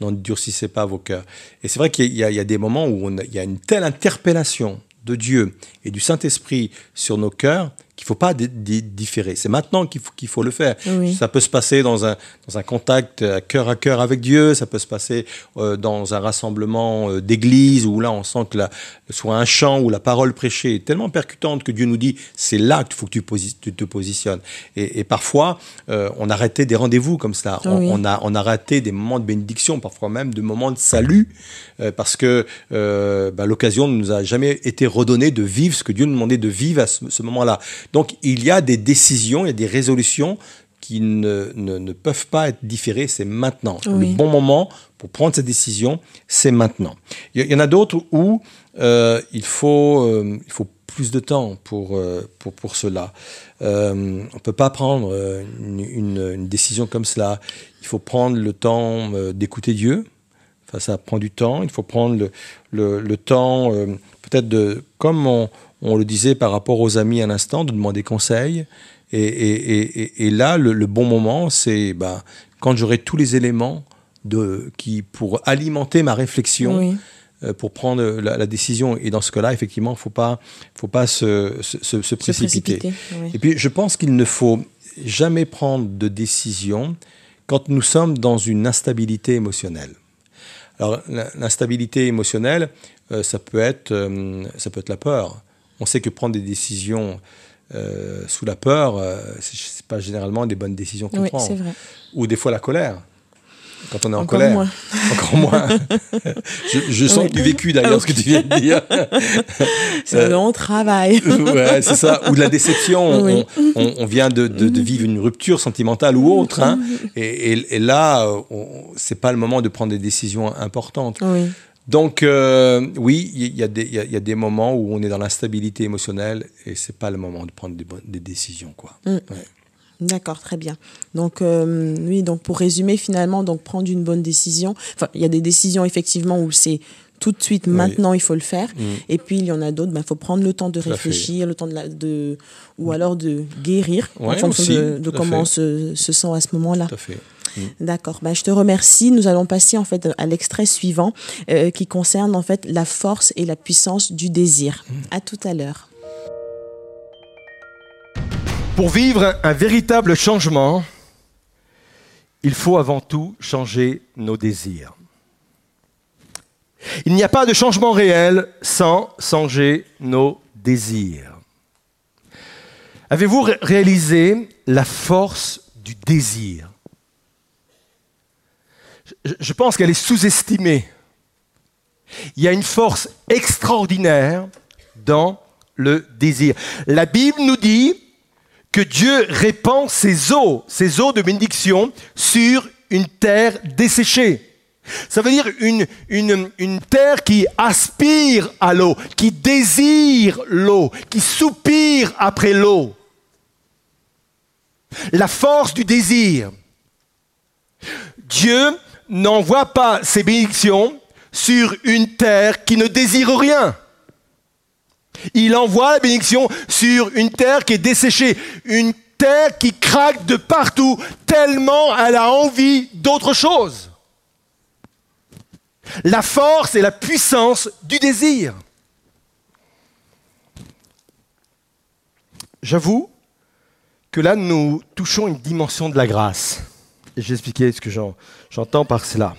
n'endurcissez pas vos cœurs. Et c'est vrai qu'il y, y, a des moments où on a, il y a une telle interpellation de Dieu et du Saint-Esprit sur nos cœurs qu'il faut pas différer. C'est maintenant qu'il faut, qu'il faut le faire. Oui. Ça peut se passer dans un, dans un contact à cœur à cœur avec Dieu, ça peut se passer euh, dans un rassemblement euh, d'église où là on sent que la, soit un chant ou la parole prêchée est tellement percutante que Dieu nous dit c'est là qu'il faut que tu, posi- tu te positionnes. Et, et parfois euh, on a raté des rendez-vous comme ça, on, Oui. on a, on a raté des moments de bénédiction, parfois même de moments de salut, euh, parce que euh, bah, l'occasion ne nous a jamais été redonnée de vivre ce que Dieu nous demandait de vivre à ce, ce moment-là. Donc il y a des décisions, il y a des résolutions qui ne, ne, ne peuvent pas être différées, c'est maintenant. Oui. Le bon moment pour prendre cette décision, c'est maintenant. Il y, en a d'autres où euh, il, faut, euh, il faut plus de temps pour, euh, pour, pour cela. On ne peut pas prendre une, une, une décision comme cela. Il faut prendre le temps d'écouter Dieu. Enfin, ça prend du temps. Il faut prendre le, le, le temps, peut-être de, comme on, on le disait par rapport aux amis à l'instant, de demander conseil. Et, et, et, et- et là, le, le bon moment, c'est bah, quand j'aurai tous les éléments de, qui, pour alimenter ma réflexion, Oui. euh, pour prendre la, la décision. Et dans ce cas-là, effectivement, il ne faut pas, faut pas se, se, se- se Se précipiter. précipiter. oui. Et puis, je pense qu'il ne faut jamais prendre de décision quand nous sommes dans une instabilité émotionnelle. Alors, l'instabilité émotionnelle, euh, ça, peut être, euh, ça peut être la peur. On sait que prendre des décisions euh, sous la peur, euh, c'est pas généralement des bonnes décisions qu'on Oui, prend. c'est vrai. Ou des fois la colère. Quand on est en Encore colère. moins. Encore moins. je, je sens Oui. que tu vécu d'ailleurs ce que tu viens de dire. C'est un long travail. ouais, c'est ça. Ou de la déception. Oui. On, on- on vient de, de- de vivre une rupture sentimentale ou autre. hein. Et, et- et là, euh, c'est pas le moment de prendre des décisions importantes. Donc, euh, oui, il y, a des- il y a- il y a des moments où on est dans l'instabilité émotionnelle et c'est pas le moment de prendre des, décisions. Quoi. Mm. Ouais. D'accord, très bien. Donc euh, oui, donc pour résumer finalement, donc prendre une bonne décision. Enfin, il y a des décisions effectivement où c'est tout de suite, Oui. maintenant, il faut le faire. Mm. Et puis il y en a d'autres, il faut prendre le temps de Tout réfléchir, le temps de, la, de ou alors de guérir en fonction aussi, de, comment on se, se sent à ce moment-là. Tout à fait. D'accord. Ben, je te remercie. Nous allons passer en fait à l'extrait suivant euh, qui concerne en fait la force et la puissance du désir. Mm. À tout à l'heure. Pour vivre un, véritable changement, il faut avant tout changer nos désirs. Il n'y a pas de changement réel sans changer nos désirs. Avez-vous ré- réalisé la force du désir? Je, pense qu'elle est sous-estimée. Il y a une force extraordinaire dans le désir. La Bible nous dit que Dieu répand ses eaux, ses eaux de bénédiction sur une terre desséchée. Ça veut dire une, une, une terre qui aspire à l'eau, qui désire l'eau, qui soupire après l'eau. La force du désir. Dieu n'envoie pas ses bénédictions sur une terre qui ne désire rien. Il envoie la bénédiction sur une terre qui est desséchée, une terre qui craque de partout, tellement elle a envie d'autre chose. La force et la puissance du désir. J'avoue que là, nous touchons une dimension de la grâce. Vais expliquer ce que j'en- j'entends par cela.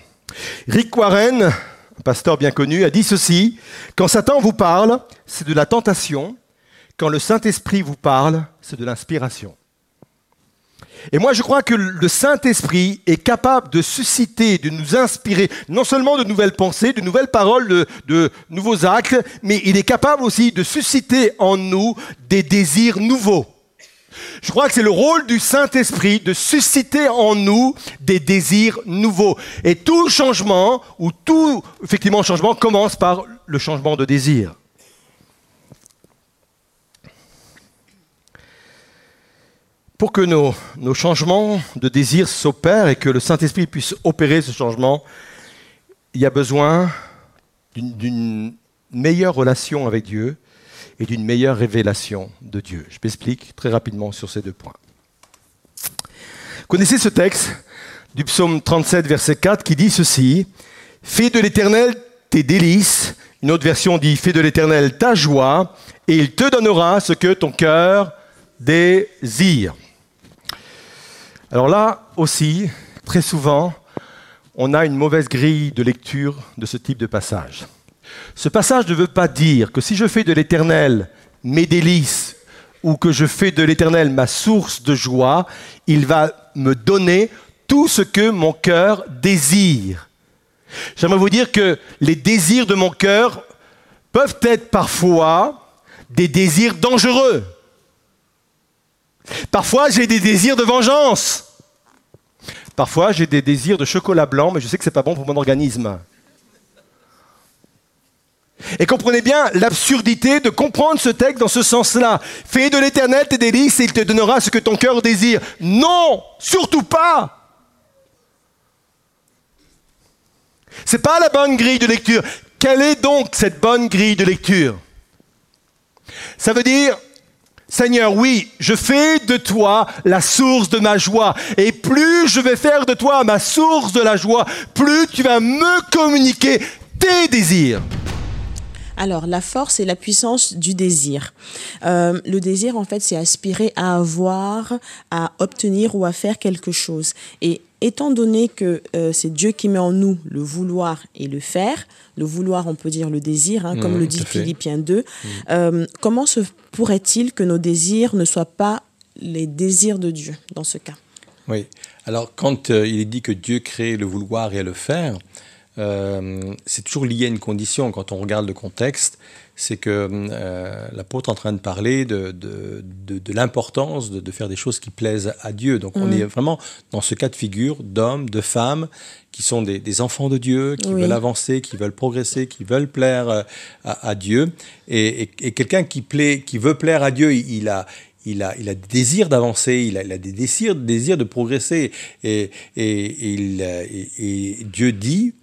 Rick Warren, un pasteur bien connu, a dit ceci Quand Satan vous parle, c'est de la tentation. Quand le Saint-Esprit vous parle, c'est de l'inspiration. Et moi, je crois que le Saint-Esprit est capable de susciter, de nous inspirer, non seulement de nouvelles pensées, de nouvelles paroles, de, de nouveaux actes, mais il est capable aussi de susciter en nous des désirs nouveaux. Je crois que c'est le rôle du Saint-Esprit de susciter en nous des désirs nouveaux. Et tout changement, ou tout effectivement changement, commence par le changement de désir. Pour que nos, nos changements de désir s'opèrent et que le Saint-Esprit puisse opérer ce changement, il y a besoin d'une- d'une meilleure relation avec Dieu et d'une meilleure révélation de Dieu. Je m'explique très rapidement sur ces deux points. Connaissez ce texte du psaume 37, verset 4, qui dit ceci Fais de l'Éternel tes délices. Une autre version dit Fais de l'Éternel ta joie, et il te donnera ce que ton cœur désirs. Alors là aussi, très souvent, on a une mauvaise grille de lecture de ce type de passage. Ce passage ne veut pas dire que si je fais de l'éternel mes délices ou que je fais de l'éternel ma source de joie, il va me donner tout ce que mon cœur désire. J'aimerais vous dire que les désirs de mon cœur peuvent être parfois des désirs dangereux. Parfois, j'ai des désirs de vengeance. Parfois, j'ai des désirs de chocolat blanc, mais je sais que ce n'est pas bon pour mon organisme. Et comprenez bien l'absurdité de comprendre ce texte dans ce sens-là. Fais de l'éternel tes délices et il te donnera ce que ton cœur désire. Non, surtout pas. C'est pas la bonne grille de lecture. Quelle est donc cette bonne grille de lecture? Ça veut dire, Seigneur, oui, je fais de toi la source de ma joie. Et plus je vais faire de toi ma source de la joie, plus tu vas me communiquer tes désirs. Alors, la force et la puissance du désir. Euh, le désir, en fait, c'est aspirer à avoir, à obtenir ou à faire quelque chose. Et étant donné que euh, c'est Dieu qui met en nous le vouloir et le faire, le vouloir, on peut dire le désir, hein, comme Mmh, le dit. Philippiens 2, euh, comment se pourrait-il que nos désirs ne soient pas les désirs de Dieu dans ce cas? Oui. Alors, quand il est dit que Dieu crée le vouloir et le faire, euh, c'est toujours lié à une condition. Quand on regarde le contexte, c'est que euh, l'apôtre est en train de parler de, de, de, de l'importance de, de faire des choses qui plaisent à Dieu. Donc, on Mm. est vraiment dans ce cas de figure d'hommes, de femmes qui sont des, des enfants de Dieu, qui Oui. veulent avancer, qui veulent progresser, qui veulent plaire euh, à, à Dieu. Et, et- et quelqu'un qui, plaît, qui veut plaire à Dieu, il, il a, il a, il a des désirs d'avancer, il a, il a des désirs, des désirs de progresser. Et, et, et il, euh, et- Dieu dit,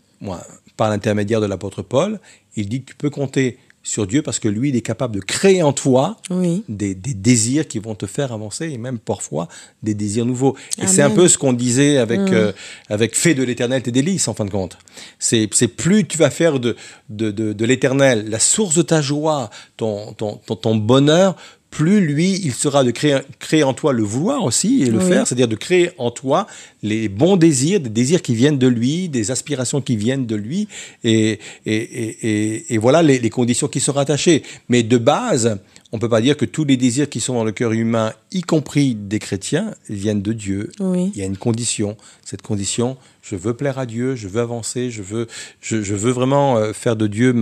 par l'intermédiaire de l'apôtre Paul, il dit que tu peux compter sur Dieu parce que lui, il est capable de créer en toi Oui. des, des désirs qui vont te faire avancer et même parfois des désirs nouveaux. Et c'est un peu ce qu'on disait avec, Mm. euh, avec Fais de l'éternel tes délices, en fin de compte. C'est c'est plus tu vas faire de, de, de, de l'éternel la source de ta joie, ton, ton, ton, ton bonheur, plus lui, il sera de créer, créer en toi le vouloir aussi et le Oui. faire, c'est-à-dire de créer en toi les bons désirs, des désirs qui viennent de lui, des aspirations qui viennent de lui, et, et, et, et, et voilà les, les conditions qui sont rattachées. Mais de base, on ne peut pas dire que tous les désirs qui sont dans le cœur humain, y compris des chrétiens, viennent de Dieu. Oui. Il y a une condition. Cette condition, je veux plaire à Dieu, je veux avancer, je veux, je, je veux vraiment euh, faire de Dieu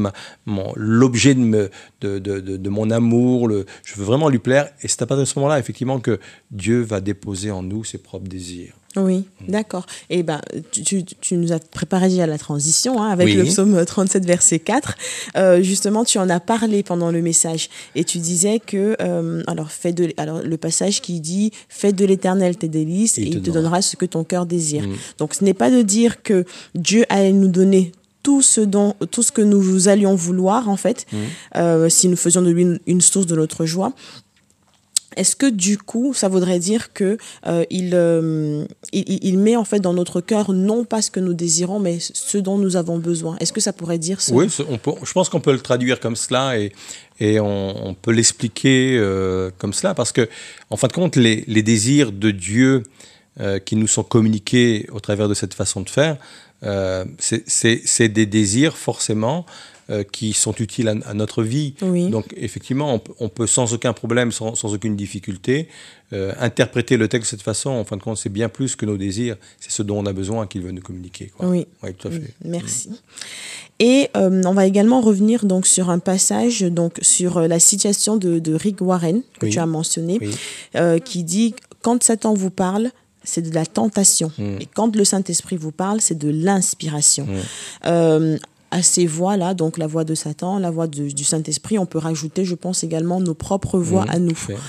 l'objet de, me- de, de, de, de mon amour. Le, je veux vraiment lui plaire. Et c'est à partir de ce moment-là, effectivement, que Dieu va déposer en nous ses propres désirs. Oui, d'accord. Et ben, tu, tu- tu nous as préparé déjà la transition hein, avec Oui. le psaume 37, verset 4. Euh, justement, tu en as parlé pendant le message et tu disais que, euh, alors, fais de, alors, le passage qui dit Fais de l'éternel tes délices et il te donnera ce que ton cœur désire. Mm. Donc, ce n'est pas de dire que Dieu allait nous donner tout ce, dont, tout ce que nous allions vouloir, en fait, Mm. euh, si nous faisions de lui une, une source de notre joie. Est-ce que du coup, ça voudrait dire que euh, il, euh, il, il- il met en fait dans notre cœur non pas ce que nous désirons, mais ce dont nous avons besoin? Est-ce que ça pourrait dire ça? Oui, je pense qu'on peut le traduire comme cela et, et on, peut l'expliquer euh, comme cela parce que, en fin de compte, les, les désirs de Dieu qui nous sont communiqués au travers de cette façon de faire, c'est des désirs forcément euh, qui sont utiles à, à notre vie. Oui. Donc, effectivement, on, peut- on peut sans aucun problème, sans, sans aucune difficulté, euh, interpréter le texte de cette façon. En fin de compte, c'est bien plus que nos désirs, c'est ce dont on a besoin qu'il veut nous communiquer. Quoi. Oui. Tout à fait. Merci. Et euh, on va également revenir donc sur un passage donc sur la situation de, de Rick Warren que Oui. tu as mentionné, Oui. qui dit quand Satan vous parle, c'est de la tentation, Mm. et quand le Saint Esprit vous parle, c'est de l'inspiration. Mm. Euh, à ces voix-là, donc la voix de Satan, la voix de- du Saint-Esprit, on peut rajouter, je pense également, nos propres voix Mmh, à nous. fait, ouais.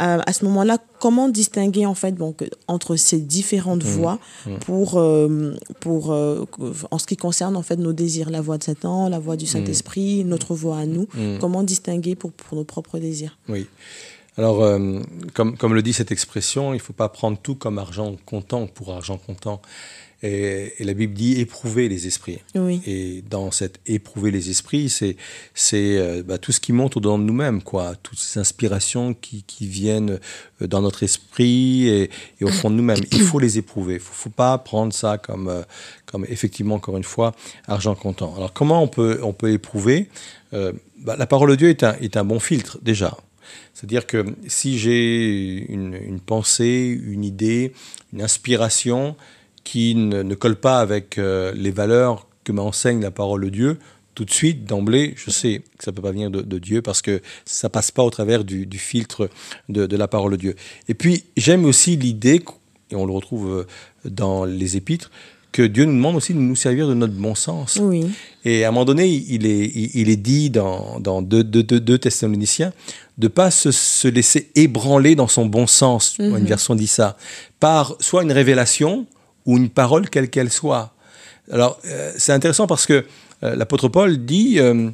Euh, à ce moment-là, comment distinguer en fait donc entre ces différentes Mmh, voix pour euh, pour euh, en ce qui concerne en fait nos désirs, la voix de Satan, la voix du Saint-Esprit, notre voix à nous? Mmh. Comment distinguer pour pour nos propres désirs? Oui. Alors, comme, comme le dit cette expression, il ne faut pas prendre tout comme argent comptant pour argent comptant. Et, la Bible dit éprouver les esprits. Oui. Et dans cette éprouver les esprits, c'est c'est euh, bah, tout ce qui monte au-dedans de nous-mêmes, quoi. Toutes ces inspirations qui, qui viennent euh, dans notre esprit et, et au fond de nous-mêmes. Il faut les éprouver. Il faut, faut pas prendre ça comme comme effectivement encore une fois argent comptant. Alors comment on peut on peut éprouver bah, La parole de Dieu est un est un bon filtre déjà. C'est-à-dire que si j'ai une, pensée, une idée, une inspiration qui ne, colle pas avec euh, les valeurs que m'enseigne la parole de Dieu, tout de suite, d'emblée, je sais que ça ne peut pas venir de, Dieu parce que ça passe pas au travers du, filtre de, la parole de Dieu. Et puis, j'aime aussi l'idée, et on le retrouve euh, dans les épîtres, que Dieu nous demande aussi de nous servir de notre bon sens. Oui. Et à un moment donné, il est, il est dit dans, dans deux, deux, deux, Thessaloniciens de pas se, laisser ébranler dans son bon sens, une mhm. version dit ça, par soit une révélation ou une parole quelle qu'elle soit. Alors, euh, c'est intéressant parce que euh, l'apôtre Paul dit, euh,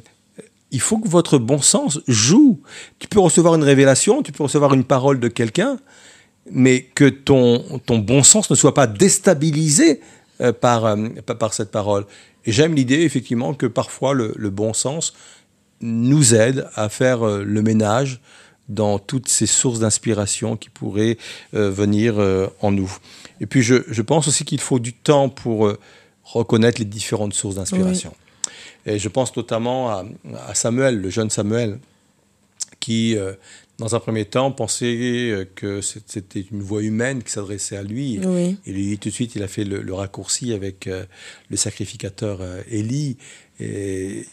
il faut que votre bon sens joue. Tu peux recevoir une révélation, tu peux recevoir une parole de quelqu'un, mais que ton, ton bon sens ne soit pas déstabilisé par, par cette parole. Et j'aime l'idée, effectivement, que parfois le, bon sens nous aide à faire le ménage dans toutes ces sources d'inspiration qui pourraient euh, venir euh, en nous. Et puis je, pense aussi qu'il faut du temps pour reconnaître les différentes sources d'inspiration. Et je pense notamment à, Samuel, le jeune Samuel, qui dans un premier temps, pensait euh, que c'était une voix humaine qui s'adressait à lui. Et lui, tout de suite, il a fait le, raccourci avec euh, le sacrificateur euh, Élie,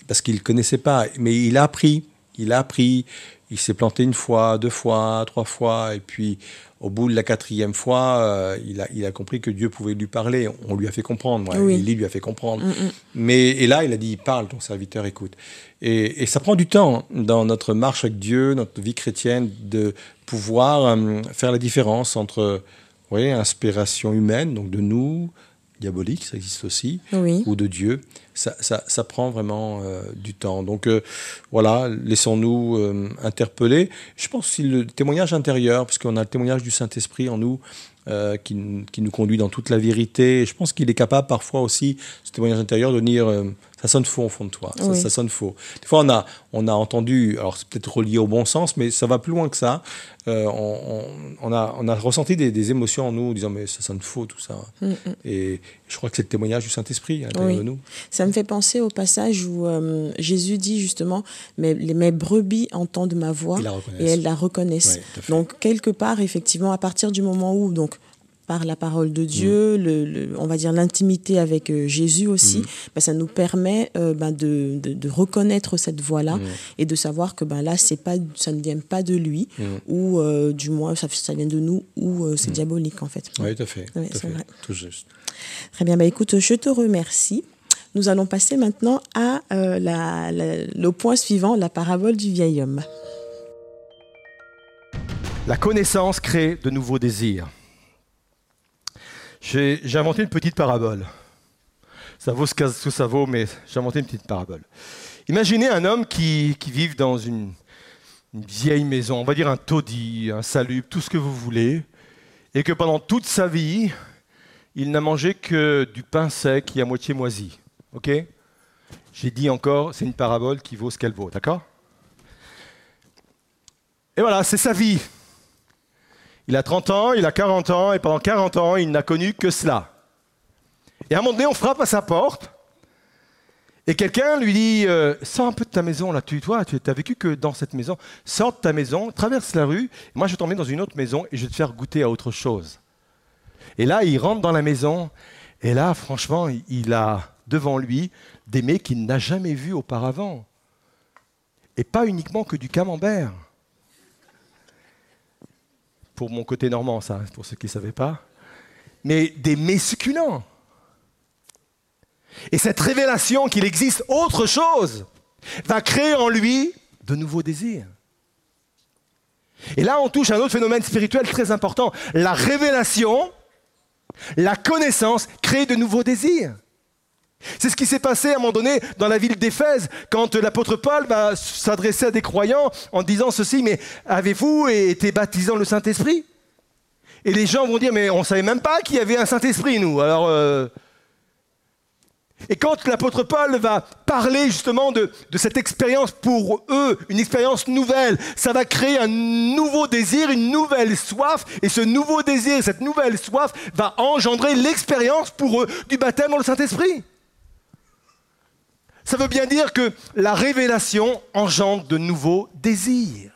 parce qu'il ne connaissait pas. Mais il a appris, il a appris. Il s'est planté une fois, deux fois, trois fois, et puis au bout de la quatrième fois, euh, il, a, il a compris que Dieu pouvait lui parler. On lui a fait comprendre. Ouais. lui a fait comprendre. Mm, mm. Mais et là, il a dit parle, ton serviteur écoute. Et, et, ça prend du temps dans notre marche avec Dieu, notre vie chrétienne, de pouvoir euh, faire la différence entre oui, inspiration humaine, donc de nous, diabolique, ça existe aussi, ou de Dieu. Ça, ça, ça prend vraiment euh, du temps. Donc voilà, laissons-nous interpeller. Je pense aussi le témoignage intérieur, parce qu'on a le témoignage du Saint-Esprit en nous, euh, qui, qui, nous conduit dans toute la vérité. je pense qu'il est capable parfois aussi, ce témoignage intérieur, de euh, ça sonne faux au fond de toi, ça, sonne faux. Des fois, on a, on a entendu, alors c'est peut-être relié au bon sens, mais ça va plus loin que ça. Euh, on, on, a, on a ressenti des, des, émotions en nous, en disant mais ça sonne faux tout ça. Mm, mm. Et je crois que c'est le témoignage du Saint-Esprit à l'intérieur de nous. Ça me fait penser au passage où Jésus dit justement mes, mes brebis entendent ma voix et elles la reconnaissent. donc quelque part, effectivement, à partir du moment où donc par la parole de Dieu, mm. le, on va dire l'intimité avec euh, Jésus aussi, bah, ça nous permet euh, bah, de, de, reconnaître cette voie-là mm. et de savoir que bah, là, c'est pas, ça ne vient pas de lui, ou euh, du moins ça, ça, vient de nous, ou c'est diabolique en fait. Oui, tout à fait. Vrai. Tout juste. Très bien, bah, écoute, je te remercie. Nous allons passer maintenant à la, le point suivant, la parabole du vieil homme. La connaissance crée de nouveaux désirs. J'ai inventé une petite parabole. Ça vaut ce que ça vaut, mais j'ai inventé une petite parabole. Imaginez un homme qui, qui vit dans une, vieille maison, on va dire un taudis, un salut, tout ce que vous voulez, et que pendant toute sa vie, il n'a mangé que du pain sec et à moitié moisi. Ok? J'ai dit encore, c'est une parabole qui vaut ce qu'elle vaut, d'accord? Et voilà, c'est sa vie. Il a 30 ans, il a 40 ans, et pendant 40 ans, il n'a connu que cela. Et à un moment donné, on frappe à sa porte, et quelqu'un lui dit euh, Sors un peu de ta maison, là, tu, toi, tu n'as vécu que dans cette maison, sors de ta maison, traverse la rue, moi je vais t'emmener dans une autre maison et je vais te faire goûter à autre chose. Et là, il rentre dans la maison, et là, franchement, il a devant lui des mets qu'il n'a jamais vus auparavant. Et pas uniquement que du camembert pour mon côté normand, ça, pour ceux qui ne savaient pas, mais des mets. Et cette révélation qu'il existe autre chose va créer en lui de nouveaux désirs. Et là, on touche à un autre phénomène spirituel très important. La révélation, la connaissance crée de nouveaux désirs. C'est ce qui s'est passé à un moment donné dans la ville d'Éphèse, quand l'apôtre Paul va s'adresser à des croyants en disant ceci, mais avez-vous été baptisé dans le Saint-Esprit? Et les gens vont dire, mais on ne savait même pas qu'il y avait un Saint-Esprit, nous. Alors, euh, et quand l'apôtre Paul va parler justement de, cette expérience pour eux, une expérience nouvelle, ça va créer un nouveau désir, une nouvelle soif, et ce nouveau désir, cette nouvelle soif va engendrer l'expérience pour eux du baptême dans le Saint-Esprit. Ça veut bien dire que la révélation engendre de nouveaux désirs.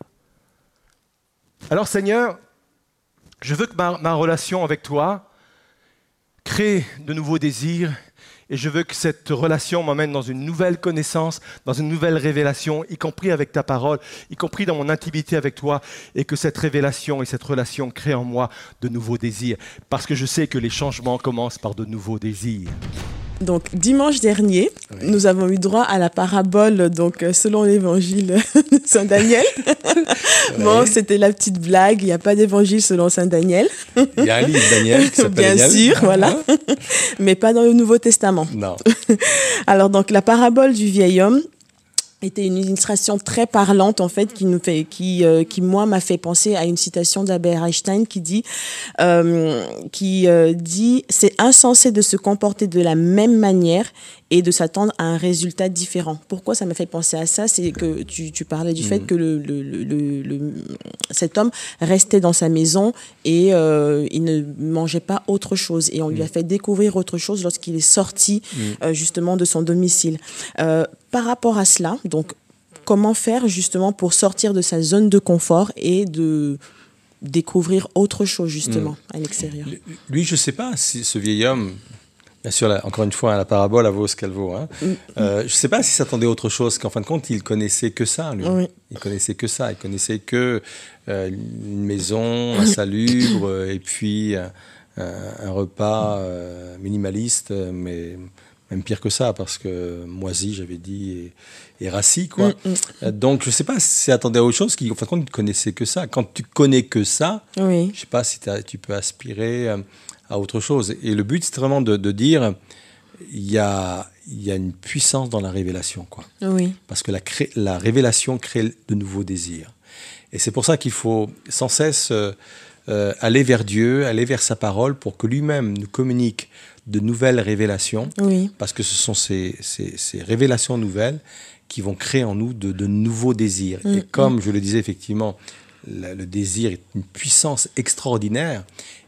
Alors Seigneur, je veux que ma, relation avec toi crée de nouveaux désirs et je veux que cette relation m'emmène dans une nouvelle connaissance, dans une nouvelle révélation, y compris avec ta parole, y compris dans mon intimité avec toi, et que cette révélation et cette relation créent en moi de nouveaux désirs. Parce que je sais que les changements commencent par de nouveaux désirs. Donc dimanche dernier, nous avons eu droit à la parabole donc euh, selon l'évangile de Saint Daniel. Bon, c'était la petite blague, il n'y a pas d'évangile selon Saint Daniel. Il y a un livre Daniel qui Bien sûr, voilà. Mais pas dans le Nouveau Testament. Non. Alors donc la parabole du vieil homme, était une illustration très parlante en fait qui nous fait qui euh, qui moi m'a fait penser à une citation d'Albert Einstein qui dit euh, qui euh, dit c'est insensé de se comporter de la même manière et de s'attendre à un résultat différent. Pourquoi ça m'a fait penser à ça? C'est que tu, tu, parlais du fait mm. que le, le, le, cet homme restait dans sa maison et il ne mangeait pas autre chose. Et on lui a mm. fait découvrir autre chose lorsqu'il est sorti mm. justement de son domicile par rapport à cela, donc comment faire justement pour sortir de sa zone de confort et de découvrir autre chose justement hmm. à l'extérieur? Lui, je ne sais pas si ce vieil homme, bien sûr, encore une fois, la parabole, elle vaut ce qu'elle vaut. Hein. Hmm. Euh, je ne sais pas s'il s'attendait à autre chose, qu'en fin de compte, il connaissait que ça, lui. Il connaissait que ça, il connaissait que euh, une maison insalubre et puis euh, un repas minimaliste, mais même pire que ça, parce que moisi, j'avais dit, et, rassis, quoi. Mm, mm. Donc, je sais pas si attendait à autre chose, qu'en fin de compte, tu connaissais que ça. Quand tu connais que ça, oui. je sais pas si tu peux aspirer euh, à autre chose. Et le but, c'est vraiment de, dire, il y a, y a une puissance dans la révélation, quoi. Oui. Parce que la, la révélation crée de nouveaux désirs. Et c'est pour ça qu'il faut sans cesse euh, euh, aller vers Dieu, aller vers sa parole, pour que lui-même nous communique de nouvelles révélations, parce que ce sont ces, ces, révélations nouvelles qui vont créer en nous de, nouveaux désirs. Et mm, comme mm. je le disais effectivement, le, désir est une puissance extraordinaire,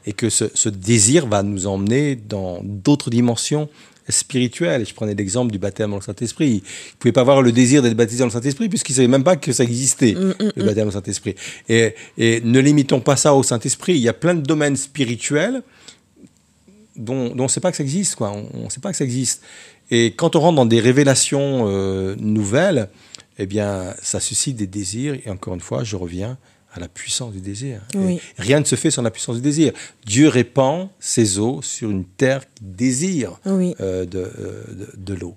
et que ce, désir va nous emmener dans d'autres dimensions spirituelles. Je prenais l'exemple du baptême dans le Saint-Esprit. Il ne pouvait pas avoir le désir d'être baptisé dans le Saint-Esprit puisqu'il ne savait même pas que ça existait, mm, le baptême dans le Saint-Esprit. Et, et ne limitons pas ça au Saint-Esprit. Il y a plein de domaines spirituels dont, on ne sait pas que ça existe, quoi. On ne sait pas que ça existe. Et quand on rentre dans des révélations euh, nouvelles, eh bien, ça suscite des désirs. Et encore une fois, je reviens à la puissance du désir. Rien ne se fait sans la puissance du désir. Dieu répand ses eaux sur une terre qui désire euh, euh, de, de, l'eau.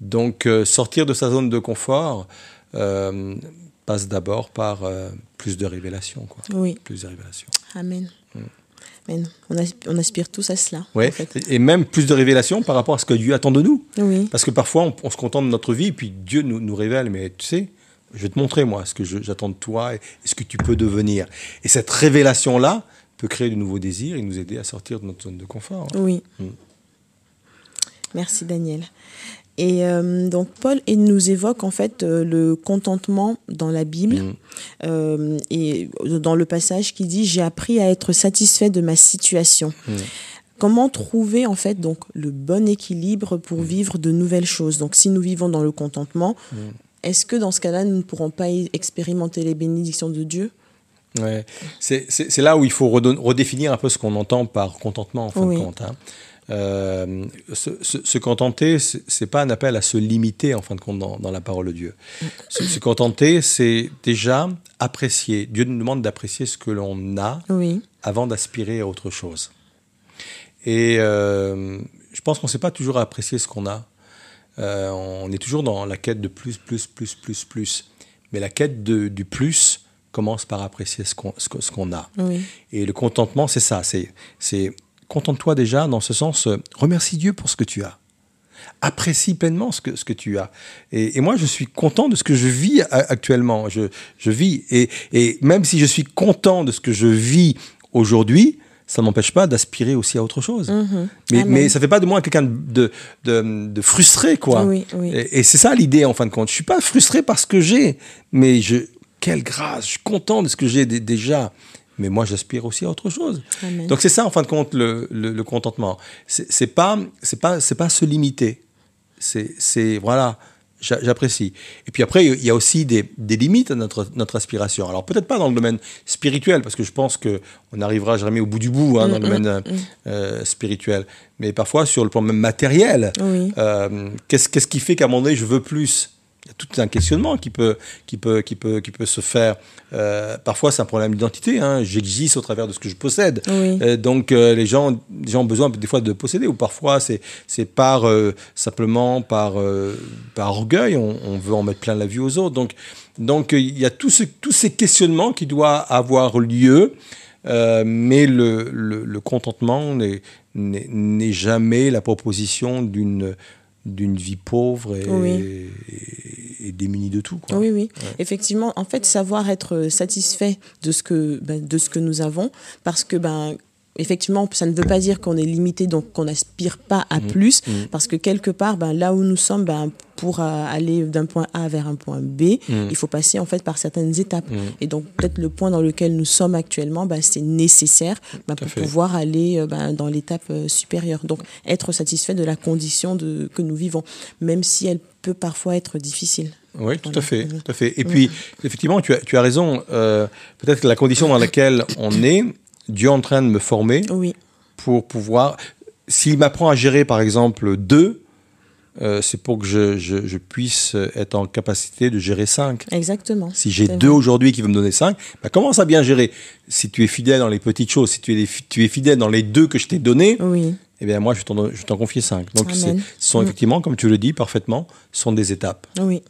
Donc, sortir de sa zone de confort passe d'abord par plus de révélations. Quoi. Oui. Plus de révélations. Amen. On, aspire tous à cela. Ouais. Et même plus de révélations par rapport à ce que Dieu attend de nous. Parce que parfois, on, se contente de notre vie, et puis Dieu nous, nous révèle, mais tu sais, je vais te montrer, moi, ce que j'attends de toi et, ce que tu peux devenir. Et cette révélation-là peut créer de nouveaux désirs et nous aider à sortir de notre zone de confort. Oui. Mm. Merci, Daniel. Et euh, donc Paul il nous évoque en fait euh, le contentement dans la Bible mm. euh, et dans le passage qui dit j'ai appris à être satisfait de ma situation. Mm. Comment trouver en fait donc le bon équilibre pour mm. vivre de nouvelles choses? Donc si nous vivons dans le contentement, est-ce que dans ce cas-là nous ne pourrons pas expérimenter les bénédictions de Dieu? Ouais. C'est là où il faut redéfinir un peu ce qu'on entend par contentement en fin de compte. Hein. Euh, se, contenter, ce n'est pas un appel à se limiter, en fin de compte, dans, la parole de Dieu. Se, contenter, c'est déjà apprécier. Dieu nous demande d'apprécier ce que l'on a avant d'aspirer à autre chose. Et euh, je pense qu'on ne sait pas toujours apprécier ce qu'on a. Euh, on est toujours dans la quête de plus, plus, plus, plus, plus. Mais la quête de, du plus commence par apprécier ce qu'on ce a. Et le contentement, c'est ça. C'est contente-toi déjà dans ce sens, euh, remercie Dieu pour ce que tu as. Apprécie pleinement ce que, ce que tu as. Et, et moi, je suis content de ce que je vis actuellement. Je, je vis. Et, et même si je suis content de ce que je vis aujourd'hui, ça m'empêche pas d'aspirer aussi à autre chose. Mhm. Mais, mais ça fait pas de moi quelqu'un de, de, de frustré, quoi. Oui, oui. Et, et c'est ça l'idée, en fin de compte. Je suis pas frustré parce que j'ai, mais je, quelle grâce, je suis content de ce que j'ai dé- déjà. Mais moi, j'aspire aussi à autre chose. Amen. Donc c'est ça, en fin de compte, le, le, le contentement. C'est pas, c'est pas, c'est pas se limiter. C'est, voilà, j'a- j'apprécie. Et puis après, il y a aussi des, des limites à notre, notre aspiration. Alors peut-être pas dans le domaine spirituel, parce que je pense que on n'arrivera jamais au bout du bout hein, dans le domaine euh, euh, spirituel. Mais parfois sur le plan même matériel, Oui. euh, qu'est-ce, qui fait qu'à un moment donné, je veux plus y a tout un questionnement qui peut, qui peut, qui peut, qui peut se faire. Euh, parfois, c'est un problème d'identité. Hein. J'existe au travers de ce que je possède. Oui. Euh, donc, euh, les, gens, les gens ont besoin des fois de posséder, ou parfois, c'est c'est par simplement par, par orgueil, on, on veut en mettre plein la vue aux autres. Donc, donc il y a tout ce- tous ces questionnements qui doivent avoir lieu. Euh, mais le, le, le contentement n'est jamais la proposition d'une d'une vie pauvre et, Oui. et, et démunie de tout. Quoi. Oui, oui. Effectivement, en fait, savoir être satisfait de ce que, ben, de ce que nous avons, parce que, ben, effectivement, ça ne veut pas dire qu'on est limité, donc qu'on n'aspire pas à plus, Mhm. parce que quelque part, ben, là où nous sommes, ben, pour euh, aller d'un point A vers un point B, Mhm. il faut passer en fait par certaines étapes. Et donc, peut-être le point dans lequel nous sommes actuellement, ben, c'est nécessaire ben, pour fait. pouvoir aller euh, ben, dans l'étape euh, supérieure. Donc, être satisfait de la condition de, que nous vivons, même si elle peut parfois être difficile. Oui, tout à fait, tout à fait. Et puis, effectivement, tu as, tu as raison. euh, Peut-être que la condition dans laquelle on est, Dieu est en train de me former Oui, pour pouvoir. S'il m'apprend à gérer, par exemple, deux, euh, c'est pour que je, je, je puisse être en capacité de gérer cinq. exactement. Si j'ai deux aujourd'hui qui veulent me donner cinq, bah commence à bien gérer. Si tu es fidèle dans les petites choses, si tu es, tu es fidèle dans les deux que je t'ai donnés, Oui, eh bien moi je vais t'en confier cinq. Donc ce sont Mm. effectivement, comme tu le dis parfaitement, ce sont des étapes. oui.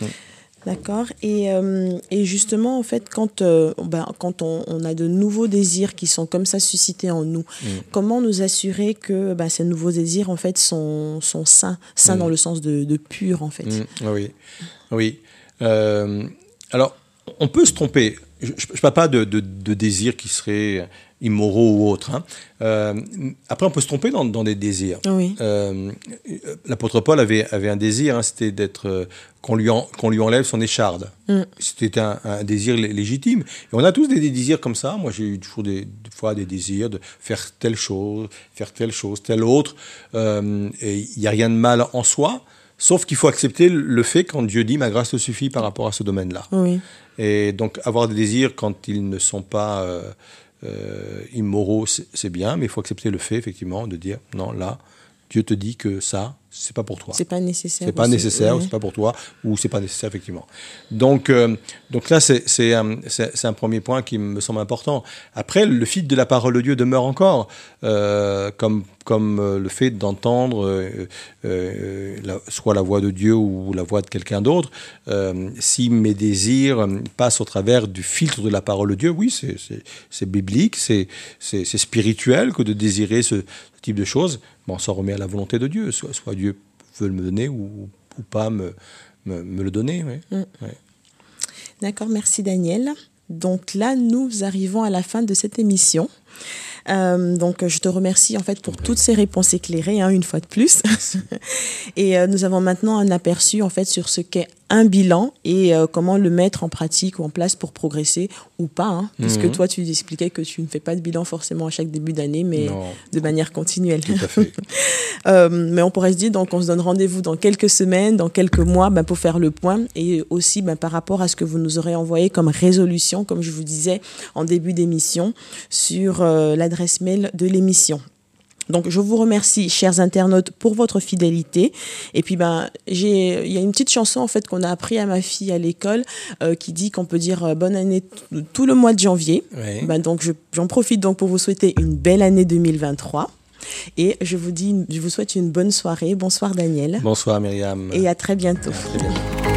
Mm. D'accord. Et, euh, et justement, en fait, quand, euh, ben, quand on, on a de nouveaux désirs qui sont comme ça suscités en nous, Mm. comment nous assurer que ben, ces nouveaux désirs, en fait, sont, sont sains Sains Mm. dans le sens de, de pur, en fait. Mm, oui, oui. Euh, alors, on peut se tromper. Je ne parle pas de, de, de désirs qui seraient immoraux ou autres. hein. Euh, après, on peut se tromper dans, dans des désirs. Oui, Euh, L'apôtre Paul avait, avait un désir, hein, c'était d'être euh, qu'on lui, en- qu'on lui enlève son écharde. Mm. C'était un, un désir lé- légitime. Et on a tous des, des désirs comme ça. Moi, j'ai eu toujours des, des fois des désirs de faire telle chose, faire telle chose, telle autre. Et il n'y a rien de mal en soi, sauf qu'il faut accepter le fait quand Dieu dit ma grâce te suffit par rapport à ce domaine-là. oui, Et donc, avoir des désirs quand ils ne sont pas euh, immoraux, c'est bien, mais il faut accepter le fait, effectivement, de dire non, là, Dieu te dit que ça, c'est pas pour toi. c'est pas nécessaire. C'est pas nécessaire, Oui. c'est pas pour toi, ou c'est pas nécessaire, effectivement. Donc, euh, donc là, c'est un, c'est un premier point qui me semble important. Après, le fil de la parole de Dieu demeure encore, euh, comme, comme euh, le fait d'entendre euh, euh, soit la voix de Dieu ou la voix de quelqu'un d'autre. Euh, si mes désirs euh, passent au travers du filtre de la parole de Dieu, oui, c'est- biblique, c'est spirituel que de désirer ce, ce type de choses. Bon, on s'en remet à la volonté de Dieu, soit, soit Dieu veut me donner ou, ou pas me, me, me le donner. oui. D'accord, merci Daniel. Donc là, nous arrivons à la fin de cette émission. Euh, donc, je te remercie en fait pour toutes ces réponses éclairées, hein, une fois de plus. et euh, nous avons maintenant un aperçu en fait sur ce qu'est un bilan et euh, comment le mettre en pratique ou en place pour progresser ou pas. hein, puisque Mhm. toi, tu expliquais que tu ne fais pas de bilan forcément à chaque début d'année, mais Non, de manière continuelle? tout à fait. Euh, mais on pourrait se dire, donc, on se donne rendez-vous dans quelques semaines, dans quelques mois, ben, pour faire le point et aussi ben, par rapport à ce que vous nous aurez envoyé comme résolution, comme je vous disais en début d'émission, sur euh, l'adresse mail de l'émission. Donc, je vous remercie, chers internautes, pour votre fidélité. Et puis, ben, j'ai, il y a une petite chanson, en fait, qu'on a appris à ma fille à l'école, euh, qui dit qu'on peut dire euh, bonne année tout le mois de janvier. Oui. Ben, donc, je- j'en profite donc pour vous souhaiter une belle année 2023. Et je vous dis, je vous souhaite une bonne soirée. Bonsoir Daniel. Bonsoir Myriam. Et à très bientôt. À très bientôt.